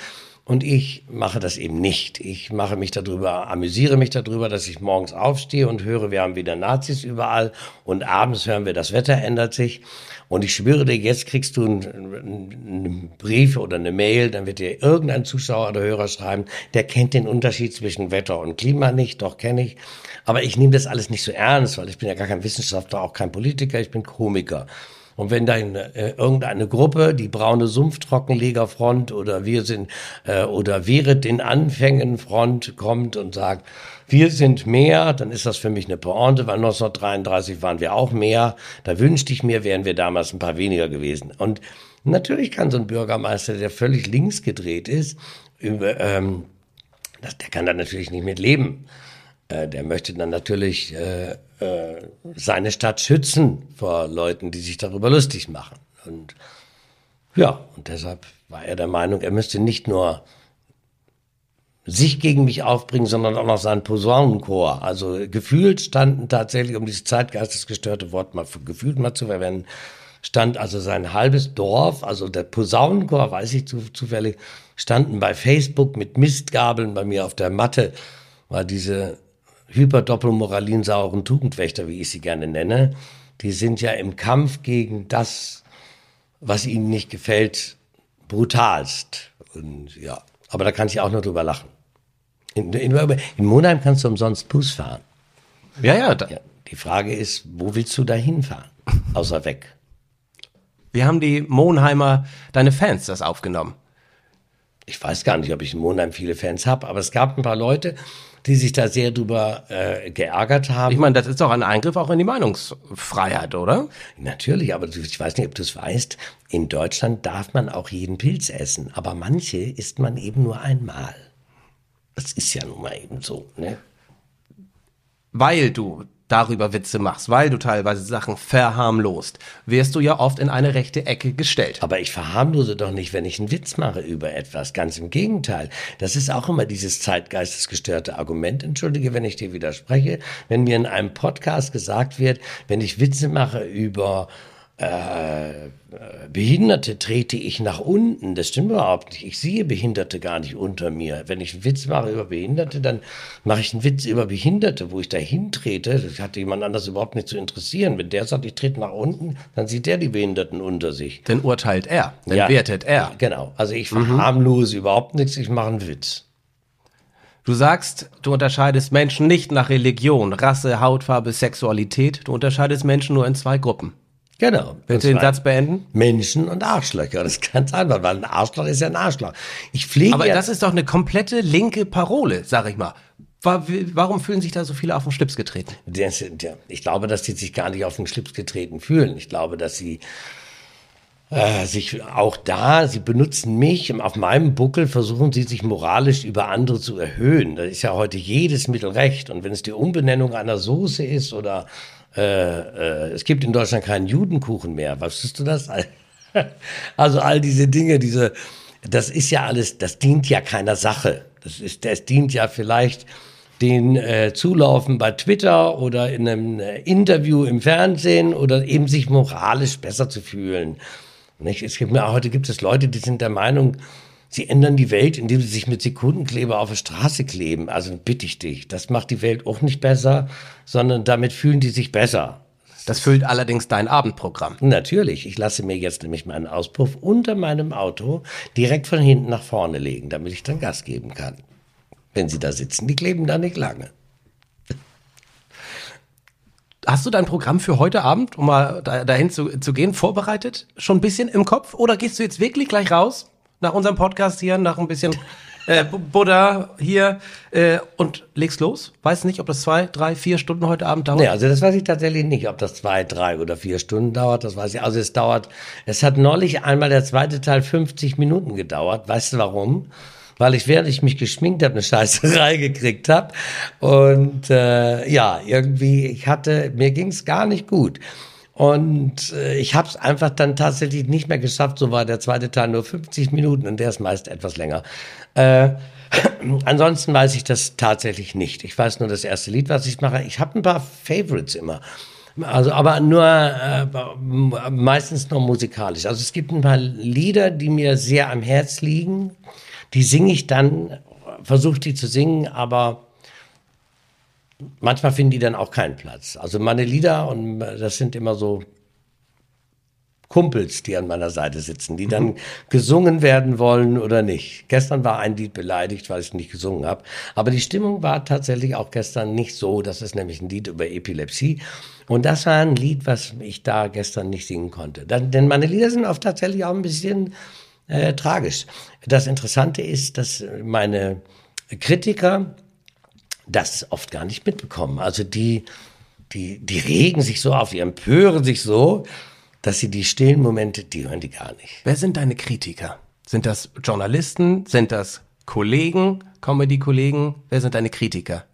Und ich mache das eben nicht. Ich mache mich darüber, amüsiere mich darüber, dass ich morgens aufstehe und höre, wir haben wieder Nazis überall und abends hören wir, das Wetter ändert sich. Und ich schwöre dir, jetzt kriegst du einen, einen Brief oder eine Mail, dann wird dir irgendein Zuschauer oder Hörer schreiben, der kennt den Unterschied zwischen Wetter und Klima nicht, doch kenne ich. Aber ich nehme das alles nicht so ernst, weil ich bin ja gar kein Wissenschaftler, auch kein Politiker, ich bin Komiker. Und wenn da äh, irgendeine Gruppe, die braune Sumpftrockenlegerfront oder wir sind äh, oder den Anfängen Front kommt und sagt, wir sind mehr, dann ist das für mich eine Pointe, weil 1933 waren wir auch mehr. Da wünschte ich mir, wären wir damals ein paar weniger gewesen. Und natürlich kann so ein Bürgermeister, der völlig links gedreht ist, über, ähm, das, der kann da natürlich nicht mit leben. Äh, der möchte dann natürlich äh, äh, seine Stadt schützen vor Leuten, die sich darüber lustig machen. Und ja, und deshalb war er der Meinung, er müsste nicht nur sich gegen mich aufbringen, sondern auch noch seinen Posaunenchor. Also gefühlt standen tatsächlich, um dieses zeitgeistesgestörte Wort mal gefühlt mal zu verwenden, stand also sein halbes Dorf, also der Posaunenchor, weiß ich zufällig, standen bei Facebook mit Mistgabeln bei mir auf der Matte, war diese hyperdoppelmoralinsauren Tugendwächter, wie ich sie gerne nenne, die sind ja im Kampf gegen das, was ihnen nicht gefällt, brutalst. Und ja, aber da kann ich auch nur drüber lachen. In, in, in Monheim kannst du umsonst Bus fahren. Ja, ja, ja. Die Frage ist, wo willst du da hinfahren? Außer weg. Wie haben die Monheimer, deine Fans, das aufgenommen? Ich weiß gar nicht, ob ich in Monheim viele Fans habe, aber es gab ein paar Leute, die sich da sehr drüber äh, geärgert haben. Ich meine, das ist doch ein Eingriff auch in die Meinungsfreiheit, oder? Natürlich, aber ich weiß nicht, ob du es weißt, in Deutschland darf man auch jeden Pilz essen, aber manche isst man eben nur einmal. Das ist ja nun mal eben so, ne? Weil du darüber Witze machst, weil du teilweise Sachen verharmlost, wirst du ja oft in eine rechte Ecke gestellt. Aber ich verharmlose doch nicht, wenn ich einen Witz mache über etwas. Ganz im Gegenteil. Das ist auch immer dieses zeitgeistesgestörte Argument. Entschuldige, wenn ich dir widerspreche. Wenn mir in einem Podcast gesagt wird, wenn ich Witze mache über äh, Behinderte trete ich nach unten. Das stimmt überhaupt nicht. Ich sehe Behinderte gar nicht unter mir. Wenn ich einen Witz mache über Behinderte, dann mache ich einen Witz über Behinderte, wo ich dahin trete. Das hat jemand anders überhaupt nicht zu interessieren. Wenn der sagt, ich trete nach unten, dann sieht der die Behinderten unter sich. Dann urteilt er, dann ja, wertet er. Genau. Also ich verharmlose mhm. überhaupt nichts, ich mache einen Witz. Du sagst, du unterscheidest Menschen nicht nach Religion, Rasse, Hautfarbe, Sexualität. Du unterscheidest Menschen nur in zwei Gruppen. Genau. Willst du den Satz beenden? Menschen und Arschlöcher. Das ist ganz einfach, weil ein Arschloch ist ja ein Arschloch. Ich pflege Aber das ist doch eine komplette linke Parole, sag ich mal. Warum fühlen sich da so viele auf den Schlips getreten? Ich glaube, dass die sich gar nicht auf den Schlips getreten fühlen. Ich glaube, dass sie äh, sich auch da, sie benutzen mich, auf meinem Buckel versuchen sie sich moralisch über andere zu erhöhen. Das ist ja heute jedes Mittel recht. Und wenn es die Umbenennung einer Soße ist oder äh, äh, es gibt in Deutschland keinen Judenkuchen mehr. Was wusstest du das? Also all diese Dinge, diese das ist ja alles, das dient ja keiner Sache. Das ist, das dient ja vielleicht den äh, Zulaufen bei Twitter oder in einem äh, Interview im Fernsehen oder eben sich moralisch besser zu fühlen. Nicht? Es gibt, heute gibt es Leute, die sind der Meinung, sie ändern die Welt, indem sie sich mit Sekundenkleber auf der Straße kleben. Also bitte ich dich, das macht die Welt auch nicht besser, sondern damit fühlen die sich besser. Das füllt allerdings dein Abendprogramm. Natürlich. Ich lasse mir jetzt nämlich meinen Auspuff unter meinem Auto direkt von hinten nach vorne legen, damit ich dann Gas geben kann. Wenn sie da sitzen, die kleben da nicht lange. Hast du dein Programm für heute Abend, um mal dahin zu, zu gehen, vorbereitet? Schon ein bisschen im Kopf? Oder gehst du jetzt wirklich gleich raus nach unserem Podcast hier, nach ein bisschen äh, Buddha hier äh, und legst los? Weiß nicht, ob das zwei, drei, vier Stunden heute Abend dauert? Nee, also das weiß ich tatsächlich nicht, ob das zwei, drei oder vier Stunden dauert. Das weiß ich. Also es dauert, es hat neulich einmal der zweite Teil 50 Minuten gedauert. Weißt du warum? weil ich, während ich mich geschminkt habe, eine Scheißerei gekriegt habe. Und äh, ja, irgendwie, ich hatte, mir ging es gar nicht gut. Und äh, ich habe es einfach dann tatsächlich nicht mehr geschafft. So war der zweite Teil nur 50 Minuten und der ist meist etwas länger. Äh, ansonsten weiß ich das tatsächlich nicht. Ich weiß nur das erste Lied, was ich mache. Ich habe ein paar Favorites immer. Also, aber nur äh, meistens nur musikalisch. Also es gibt ein paar Lieder, die mir sehr am Herz liegen. Die singe ich dann, versuche die zu singen, aber manchmal finden die dann auch keinen Platz. Also meine Lieder, und das sind immer so Kumpels, die an meiner Seite sitzen, die dann mhm. gesungen werden wollen oder nicht. Gestern war ein Lied beleidigt, weil ich es nicht gesungen habe. Aber die Stimmung war tatsächlich auch gestern nicht so. Das ist nämlich ein Lied über Epilepsie. Und das war ein Lied, was ich da gestern nicht singen konnte. Denn meine Lieder sind oft tatsächlich auch ein bisschen äh, tragisch. Das Interessante ist, dass meine Kritiker das oft gar nicht mitbekommen. Also die, die, die regen sich so auf, die empören sich so, dass sie die stillen Momente, die hören die gar nicht. Wer sind deine Kritiker? Sind das Journalisten? Sind das Kollegen, Comedy-Kollegen? Wer sind deine Kritiker?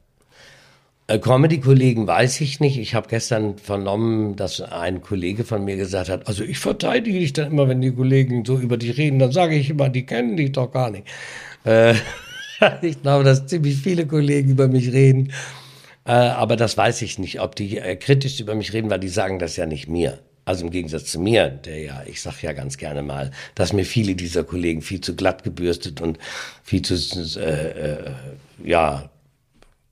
Äh, Comedy-Kollegen weiß ich nicht. Ich habe gestern vernommen, dass ein Kollege von mir gesagt hat, also ich verteidige dich dann immer, wenn die Kollegen so über dich reden, dann sage ich immer, die kennen dich doch gar nicht. Äh, ich glaube, dass ziemlich viele Kollegen über mich reden. Äh, aber das weiß ich nicht, ob die äh, kritisch über mich reden, weil die sagen das ja nicht mir. Also im Gegensatz zu mir, der ja, ich sag ja ganz gerne mal, dass mir viele dieser Kollegen viel zu glatt gebürstet und viel zu, äh, äh, ja,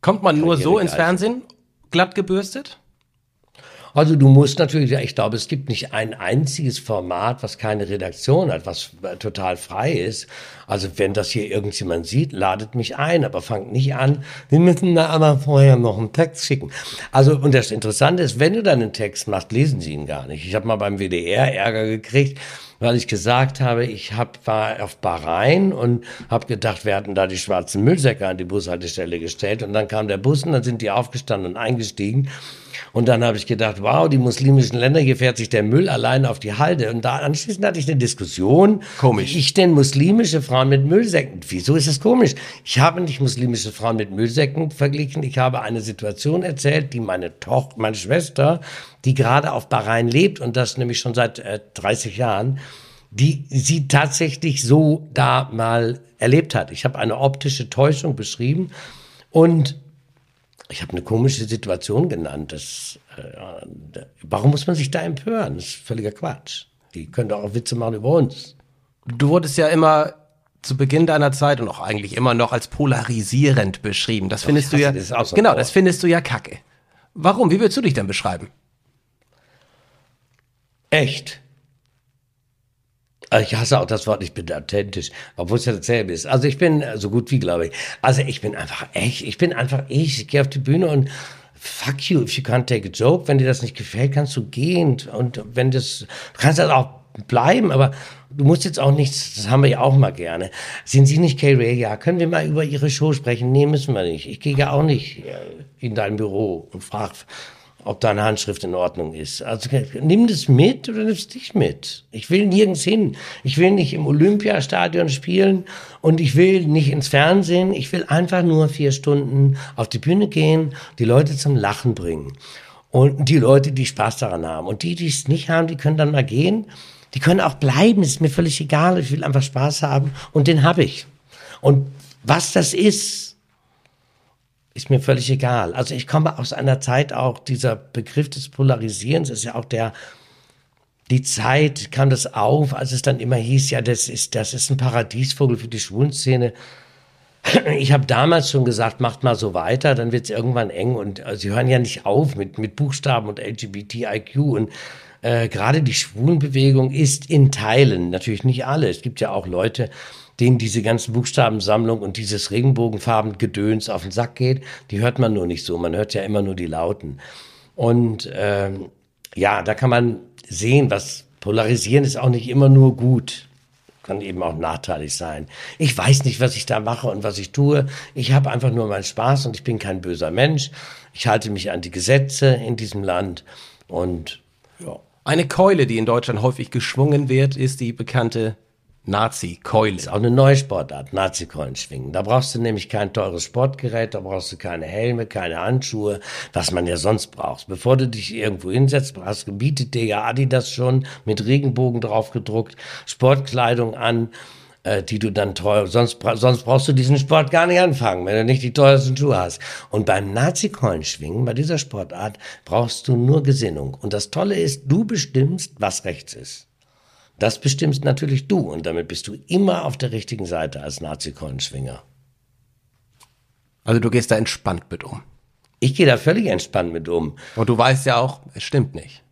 Kommt man nur so ins Fernsehen, glatt gebürstet? Also du musst natürlich, ich glaube, es gibt nicht ein einziges Format, was keine Redaktion hat, was total frei ist. Also wenn das hier irgendjemand sieht, ladet mich ein, aber fangt nicht an, wir müssen da aber vorher noch einen Text schicken. Also und das Interessante ist, wenn du dann einen Text machst, lesen sie ihn gar nicht. Ich habe mal beim WDR Ärger gekriegt, weil ich gesagt habe, ich hab, war auf Bahrain und habe gedacht, wir hatten da die schwarzen Müllsäcke an die Bushaltestelle gestellt und dann kam der Bus und dann sind die aufgestanden und eingestiegen und dann habe ich gedacht, wow, die muslimischen Länder, hier fährt sich der Müll allein auf die Halde. Und da anschließend hatte ich eine Diskussion. Komisch. Wie ich denn muslimische Frauen mit Müllsäcken? Wieso ist das komisch? Ich habe nicht muslimische Frauen mit Müllsäcken verglichen. Ich habe eine Situation erzählt, die meine Tochter, meine Schwester, die gerade auf Bahrain lebt und das nämlich schon seit äh, 30 Jahren, die sie tatsächlich so da mal erlebt hat. Ich habe eine optische Täuschung beschrieben und ich habe eine komische Situation genannt. Das, äh, warum muss man sich da empören? Das ist völliger Quatsch. Die können doch auch Witze machen über uns. Du wurdest ja immer zu Beginn deiner Zeit und auch eigentlich immer noch als polarisierend beschrieben. Das findest du ja. Das so genau, das findest du ja kacke. Warum? Wie würdest du dich denn beschreiben? Echt? Ich hasse auch das Wort, ich bin authentisch, obwohl es ja dasselbe ist. Also ich bin so gut wie, glaube ich. Also ich bin einfach echt, ich bin einfach ich. Ich gehe auf die Bühne und fuck you if you can't take a joke. Wenn dir das nicht gefällt, kannst du gehen. Und wenn das, du kannst das auch bleiben, aber du musst jetzt auch nichts, das haben wir ja auch mal gerne. Sind Sie nicht Kay Ray? Ja, können wir mal über Ihre Show sprechen? Nee, müssen wir nicht. Ich gehe ja auch nicht äh, in dein Büro und frage, ob deine Handschrift in Ordnung ist. Also nimm das mit oder nimm es nicht mit. Ich will nirgends hin. Ich will nicht im Olympiastadion spielen und ich will nicht ins Fernsehen. Ich will einfach nur vier Stunden auf die Bühne gehen, die Leute zum Lachen bringen. Und die Leute, die Spaß daran haben. Und die, die es nicht haben, die können dann mal gehen. Die können auch bleiben, ist mir völlig egal. Ich will einfach Spaß haben und den habe ich. Und was das ist, ist mir völlig egal. Also ich komme aus einer Zeit auch, dieser Begriff des Polarisierens ist ja auch der, die Zeit kam das auf, als es dann immer hieß, ja, das ist, das ist ein Paradiesvogel für die Schwulenszene. Ich habe damals schon gesagt, macht mal so weiter, dann wird es irgendwann eng und äh, sie hören ja nicht auf mit, mit Buchstaben und LGBTIQ und äh, gerade die Schwulenbewegung ist in Teilen, natürlich nicht alle. Es gibt ja auch Leute, denen diese ganzen Buchstabensammlung und dieses Regenbogenfarben-Gedöns auf den Sack geht. Die hört man nur nicht so. Man hört ja immer nur die Lauten. Und ähm, ja, da kann man sehen, was polarisieren ist auch nicht immer nur gut. Kann eben auch nachteilig sein. Ich weiß nicht, was ich da mache und was ich tue. Ich habe einfach nur meinen Spaß und ich bin kein böser Mensch. Ich halte mich an die Gesetze in diesem Land und ja. Eine Keule, die in Deutschland häufig geschwungen wird, ist die bekannte Nazi-Keule. Ist auch eine neue Sportart, Nazi-Keulen schwingen. Da brauchst du nämlich kein teures Sportgerät, da brauchst du keine Helme, keine Handschuhe, was man ja sonst braucht. Bevor du dich irgendwo hinsetzt, hast, gebietet dir ja Adidas schon mit Regenbogen drauf gedruckt, Sportkleidung an äh, die du dann teuer, sonst, sonst brauchst du diesen Sport gar nicht anfangen, wenn du nicht die teuersten Schuhe hast. Und beim Nazi-Coin-Schwingen, bei dieser Sportart, brauchst du nur Gesinnung. Und das Tolle ist, du bestimmst, was rechts ist. Das bestimmst natürlich du und damit bist du immer auf der richtigen Seite als Nazi-Coin-Schwinger. Also du gehst da entspannt mit um. Ich gehe da völlig entspannt mit um. Und du weißt ja auch, es stimmt nicht.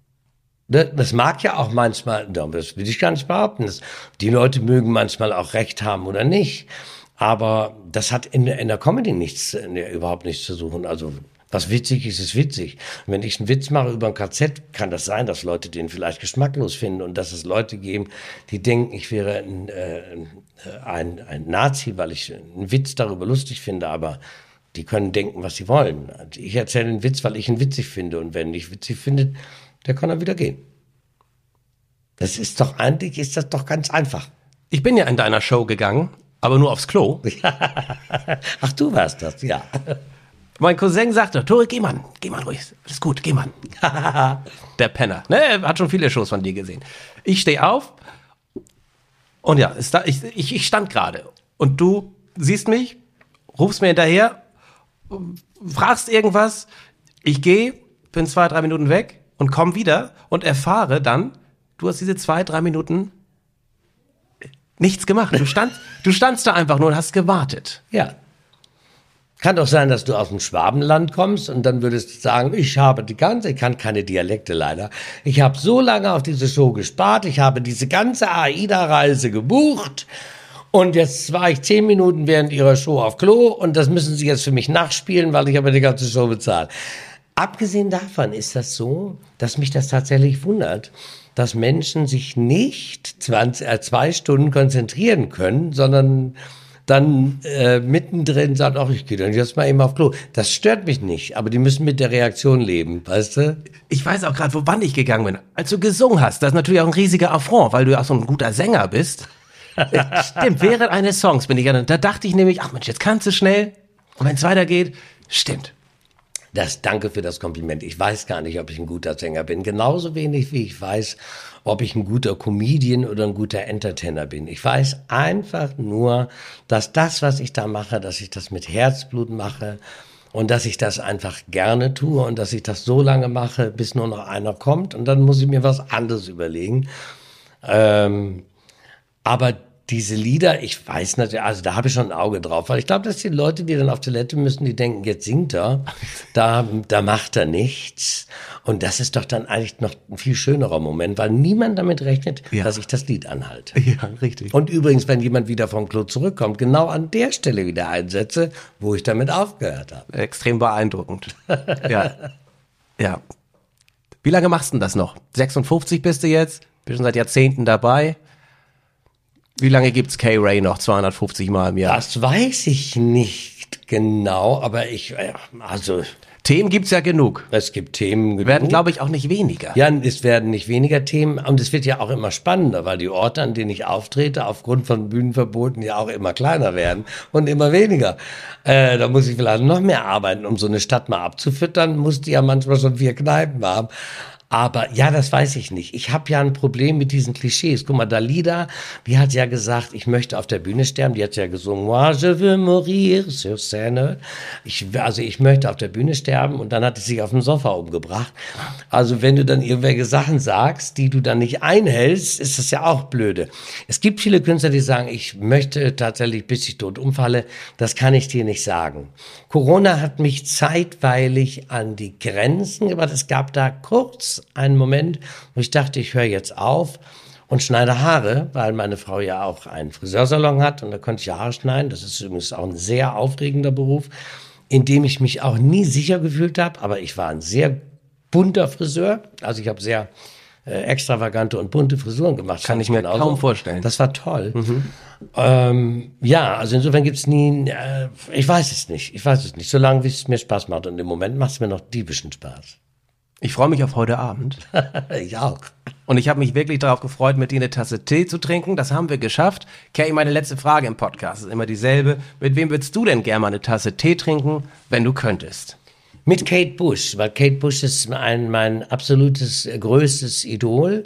Ne, das mag ja auch manchmal, das will ich gar nicht behaupten, das, die Leute mögen manchmal auch recht haben oder nicht. Aber das hat in, in der Comedy nichts, ne, überhaupt nichts zu suchen. Also was witzig ist, ist witzig. Und wenn ich einen Witz mache über ein KZ, kann das sein, dass Leute den vielleicht geschmacklos finden und dass es Leute geben, die denken, ich wäre ein, äh, ein, ein Nazi, weil ich einen Witz darüber lustig finde, aber die können denken, was sie wollen. Ich erzähle einen Witz, weil ich ihn witzig finde und wenn ich witzig finde, der kann dann wieder gehen. Das ist doch eigentlich, ist das doch ganz einfach. Ich bin ja in deiner Show gegangen, aber nur aufs Klo. Ach, du warst das, ja. Mein Cousin sagte, Tore, geh mal, geh mal ruhig, alles gut, geh mal. Der Penner, ne, er hat schon viele Shows von dir gesehen. Ich stehe auf und ja, da, ich, ich, ich stand gerade und du siehst mich, rufst mir hinterher, fragst irgendwas, ich gehe, bin zwei, drei Minuten weg und komme wieder und erfahre dann, du hast diese zwei, drei Minuten nichts gemacht. Du, stand, du standst da einfach nur und hast gewartet. Ja. Kann doch sein, dass du aus dem Schwabenland kommst und dann würdest du sagen, ich habe die ganze, ich kann keine Dialekte leider, ich habe so lange auf diese Show gespart, ich habe diese ganze AIDA-Reise gebucht und jetzt war ich zehn Minuten während ihrer Show auf Klo und das müssen sie jetzt für mich nachspielen, weil ich aber die ganze Show bezahle. Abgesehen davon ist das so, dass mich das tatsächlich wundert, dass Menschen sich nicht 20, äh, zwei Stunden konzentrieren können, sondern dann äh, mittendrin sagt, ach, ich gehe dann jetzt mal eben auf Klo. Das stört mich nicht, aber die müssen mit der Reaktion leben, weißt du? Ich weiß auch gerade, wo wann ich gegangen bin. Als du gesungen hast, das ist natürlich auch ein riesiger Affront, weil du ja auch so ein guter Sänger bist. stimmt, während eines Songs bin ich ja, da dachte ich nämlich, ach Mensch, jetzt kannst du schnell. Und wenn es weitergeht, stimmt. Das danke für das Kompliment. Ich weiß gar nicht, ob ich ein guter Sänger bin. Genauso wenig wie ich weiß, ob ich ein guter Comedian oder ein guter Entertainer bin. Ich weiß einfach nur, dass das, was ich da mache, dass ich das mit Herzblut mache und dass ich das einfach gerne tue und dass ich das so lange mache, bis nur noch einer kommt und dann muss ich mir was anderes überlegen. Ähm, aber diese Lieder, ich weiß natürlich, also da habe ich schon ein Auge drauf, weil ich glaube, dass die Leute, die dann auf Toilette müssen, die denken, jetzt singt er, da, da macht er nichts. Und das ist doch dann eigentlich noch ein viel schönerer Moment, weil niemand damit rechnet, ja. dass ich das Lied anhalte. Ja, richtig. Und übrigens, wenn jemand wieder vom Klo zurückkommt, genau an der Stelle wieder einsetze, wo ich damit aufgehört habe. Extrem beeindruckend. ja. Ja. Wie lange machst du denn das noch? 56 bist du jetzt? Bist schon seit Jahrzehnten dabei? Wie lange gibt's K-Ray noch? 250 Mal im Jahr? Das weiß ich nicht genau, aber ich, äh, also. Themen gibt's ja genug. Es gibt Themen genug. Werden, glaube ich, auch nicht weniger. Ja, es werden nicht weniger Themen und es wird ja auch immer spannender, weil die Orte, an denen ich auftrete, aufgrund von Bühnenverboten ja auch immer kleiner werden und immer weniger. Äh, da muss ich vielleicht noch mehr arbeiten, um so eine Stadt mal abzufüttern, muss die ja manchmal schon vier Kneipen haben. Aber ja, das weiß ich nicht. Ich habe ja ein Problem mit diesen Klischees. Guck mal, Dalida, die hat ja gesagt, ich möchte auf der Bühne sterben. Die hat ja gesungen, Moi, je veux mourir sur scène. Ich, also ich möchte auf der Bühne sterben und dann hat sie sich auf dem Sofa umgebracht. Also wenn du dann irgendwelche Sachen sagst, die du dann nicht einhältst, ist das ja auch blöde. Es gibt viele Künstler, die sagen, ich möchte tatsächlich, bis ich tot umfalle. Das kann ich dir nicht sagen. Corona hat mich zeitweilig an die Grenzen gebracht. Es gab da kurz einen Moment, wo ich dachte, ich höre jetzt auf und schneide Haare, weil meine Frau ja auch einen Friseursalon hat und da konnte ich Haare schneiden. Das ist übrigens auch ein sehr aufregender Beruf, in dem ich mich auch nie sicher gefühlt habe, aber ich war ein sehr bunter Friseur. Also ich habe sehr äh, extravagante und bunte Frisuren gemacht. Kann ich mir genauso. kaum vorstellen. Das war toll. Mhm. Ähm, ja, also insofern gibt's nie, äh, ich weiß es nicht, ich weiß es nicht, solange es mir Spaß macht und im Moment macht es mir noch diebischen Spaß. Ich freue mich auf heute Abend. ich auch. Und ich habe mich wirklich darauf gefreut, mit dir eine Tasse Tee zu trinken. Das haben wir geschafft. Kay, meine letzte Frage im Podcast ist immer dieselbe. Mit wem würdest du denn gerne mal eine Tasse Tee trinken, wenn du könntest? Mit Kate Bush, weil Kate Bush ist mein, mein absolutes größtes Idol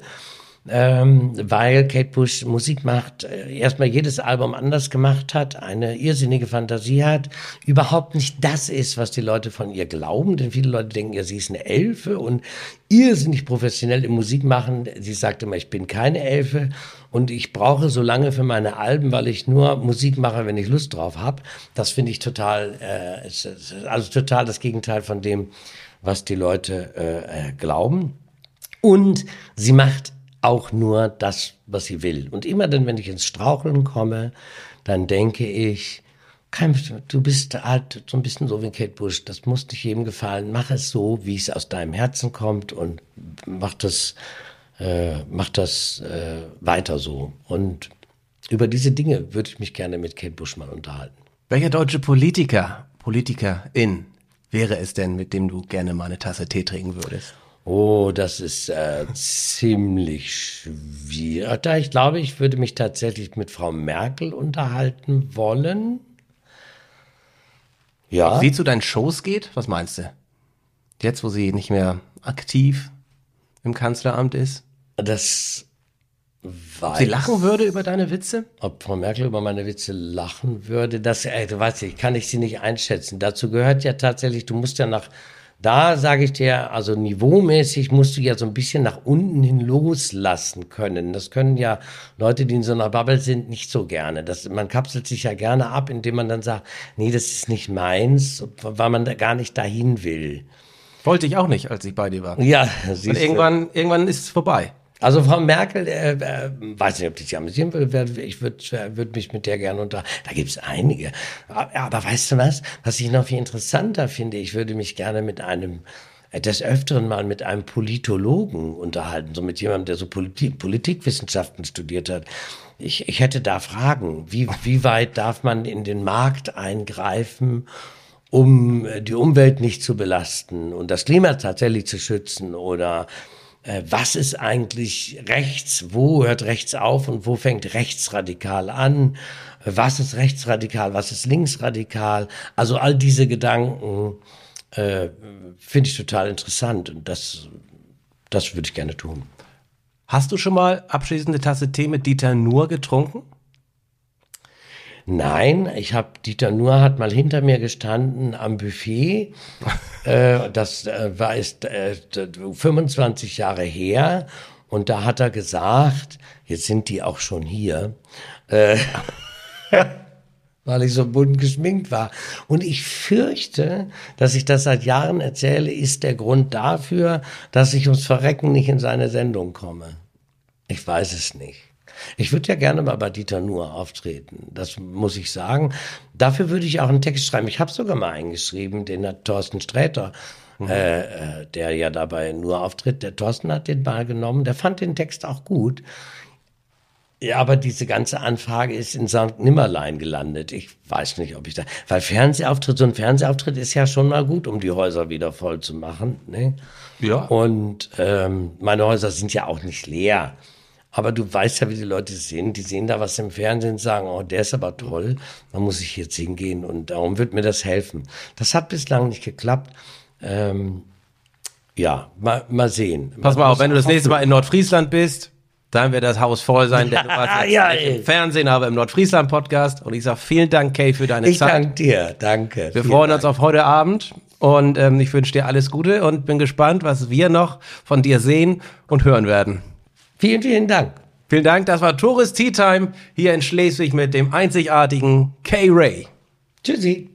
ähm, weil Kate Bush Musik macht, äh, erstmal jedes Album anders gemacht hat, eine irrsinnige Fantasie hat, überhaupt nicht das ist, was die Leute von ihr glauben, denn viele Leute denken ja, sie ist eine Elfe und irrsinnig professionell im Musik machen. Sie sagt immer, ich bin keine Elfe und ich brauche so lange für meine Alben, weil ich nur Musik mache, wenn ich Lust drauf habe. Das finde ich total, äh, also total das Gegenteil von dem, was die Leute äh, äh glauben. Und sie macht auch nur das, was sie will. Und immer dann, wenn ich ins Straucheln komme, dann denke ich, du bist halt so ein bisschen so wie Kate Bush, das muss nicht jedem gefallen. Mach es so, wie es aus deinem Herzen kommt und mach das, äh, mach das äh, weiter so. Und über diese Dinge würde ich mich gerne mit Kate Bush mal unterhalten. Welcher deutsche Politiker, Politikerin wäre es denn, mit dem du gerne mal eine Tasse Tee trinken würdest? Oh, das ist äh, ziemlich schwierig. Da ich glaube, ich würde mich tatsächlich mit Frau Merkel unterhalten wollen. Ja. Wie zu deinen Shows geht? Was meinst du? Jetzt, wo sie nicht mehr aktiv im Kanzleramt ist? Das weiß. Sie lachen würde über deine Witze? Ob Frau Merkel über meine Witze lachen würde, das, du weißt, ich kann ich sie nicht einschätzen. Dazu gehört ja tatsächlich, du musst ja nach da sage ich dir, also niveaumäßig musst du ja so ein bisschen nach unten hin loslassen können. Das können ja Leute, die in so einer Bubble sind, nicht so gerne. Das, man kapselt sich ja gerne ab, indem man dann sagt, nee, das ist nicht meins, weil man da gar nicht dahin will. Wollte ich auch nicht, als ich bei dir war. Ja, siehst Und irgendwann, irgendwann ist es vorbei. Also Frau Merkel, äh, äh, weiß nicht, ob die sich amüsieren würde, ich würde äh, würd mich mit der gerne unter. Da gibt's einige. Aber, aber weißt du was, was ich noch viel interessanter finde, ich würde mich gerne mit einem äh, des Öfteren mal mit einem Politologen unterhalten, so mit jemandem, der so Politik, Politikwissenschaften studiert hat. Ich, ich hätte da Fragen. Wie, wie weit darf man in den Markt eingreifen, um die Umwelt nicht zu belasten und das Klima tatsächlich zu schützen oder äh, was ist eigentlich rechts, wo hört rechts auf und wo fängt rechtsradikal an, was ist rechtsradikal, was ist linksradikal. Also all diese Gedanken äh, finde ich total interessant und das, das würde ich gerne tun. Hast du schon mal abschließende Tasse Tee mit Dieter Nuhr getrunken? Nein, ich habe Dieter Nuhr hat mal hinter mir gestanden am Buffet. äh, das äh, war ist äh, 25 Jahre her und da hat er gesagt, jetzt sind die auch schon hier. Äh, weil ich so bunt geschminkt war. Und ich fürchte, dass ich das seit Jahren erzähle, ist der Grund dafür, dass ich ums Verrecken nicht in seine Sendung komme. Ich weiß es nicht. Ich würde ja gerne mal bei Dieter Nuhr auftreten, das muss ich sagen. Dafür würde ich auch einen Text schreiben. Ich habe sogar mal eingeschrieben, den hat Thorsten Sträter, mhm. äh, äh, der ja dabei nur auftritt. Der Thorsten hat den mal genommen, der fand den Text auch gut. Ja, aber diese ganze Anfrage ist in St. Nimmerlein gelandet. Ich weiß nicht, ob ich da, weil Fernsehauftritt, so ein Fernsehauftritt ist ja schon mal gut, um die Häuser wieder voll zu machen. Ne? Ja. Und ähm, meine Häuser sind ja auch nicht leer. Aber du weißt ja, wie die Leute sind. Die sehen da was im Fernsehen und sagen, oh, der ist aber toll. Da muss ich jetzt hingehen und darum wird mir das helfen. Das hat bislang nicht geklappt. Ähm, Ja, mal, mal sehen. Pass mal auf, wenn du das nächste Mal in Nordfriesland bist, dann wird das Haus voll sein, denn du warst Ja, im Fernsehen, aber im Nordfriesland-Podcast. Und ich sage vielen Dank, Kay, für deine Ich Zeit. danke dir, danke. Wir freuen Dank. uns auf heute Abend und ähm, ich wünsche dir alles Gute und bin gespannt, was wir noch von dir sehen und hören werden. Vielen, vielen Dank. Vielen Dank, das war Tourist Tea Time hier in Schleswig mit dem einzigartigen Kay Ray. Tschüssi.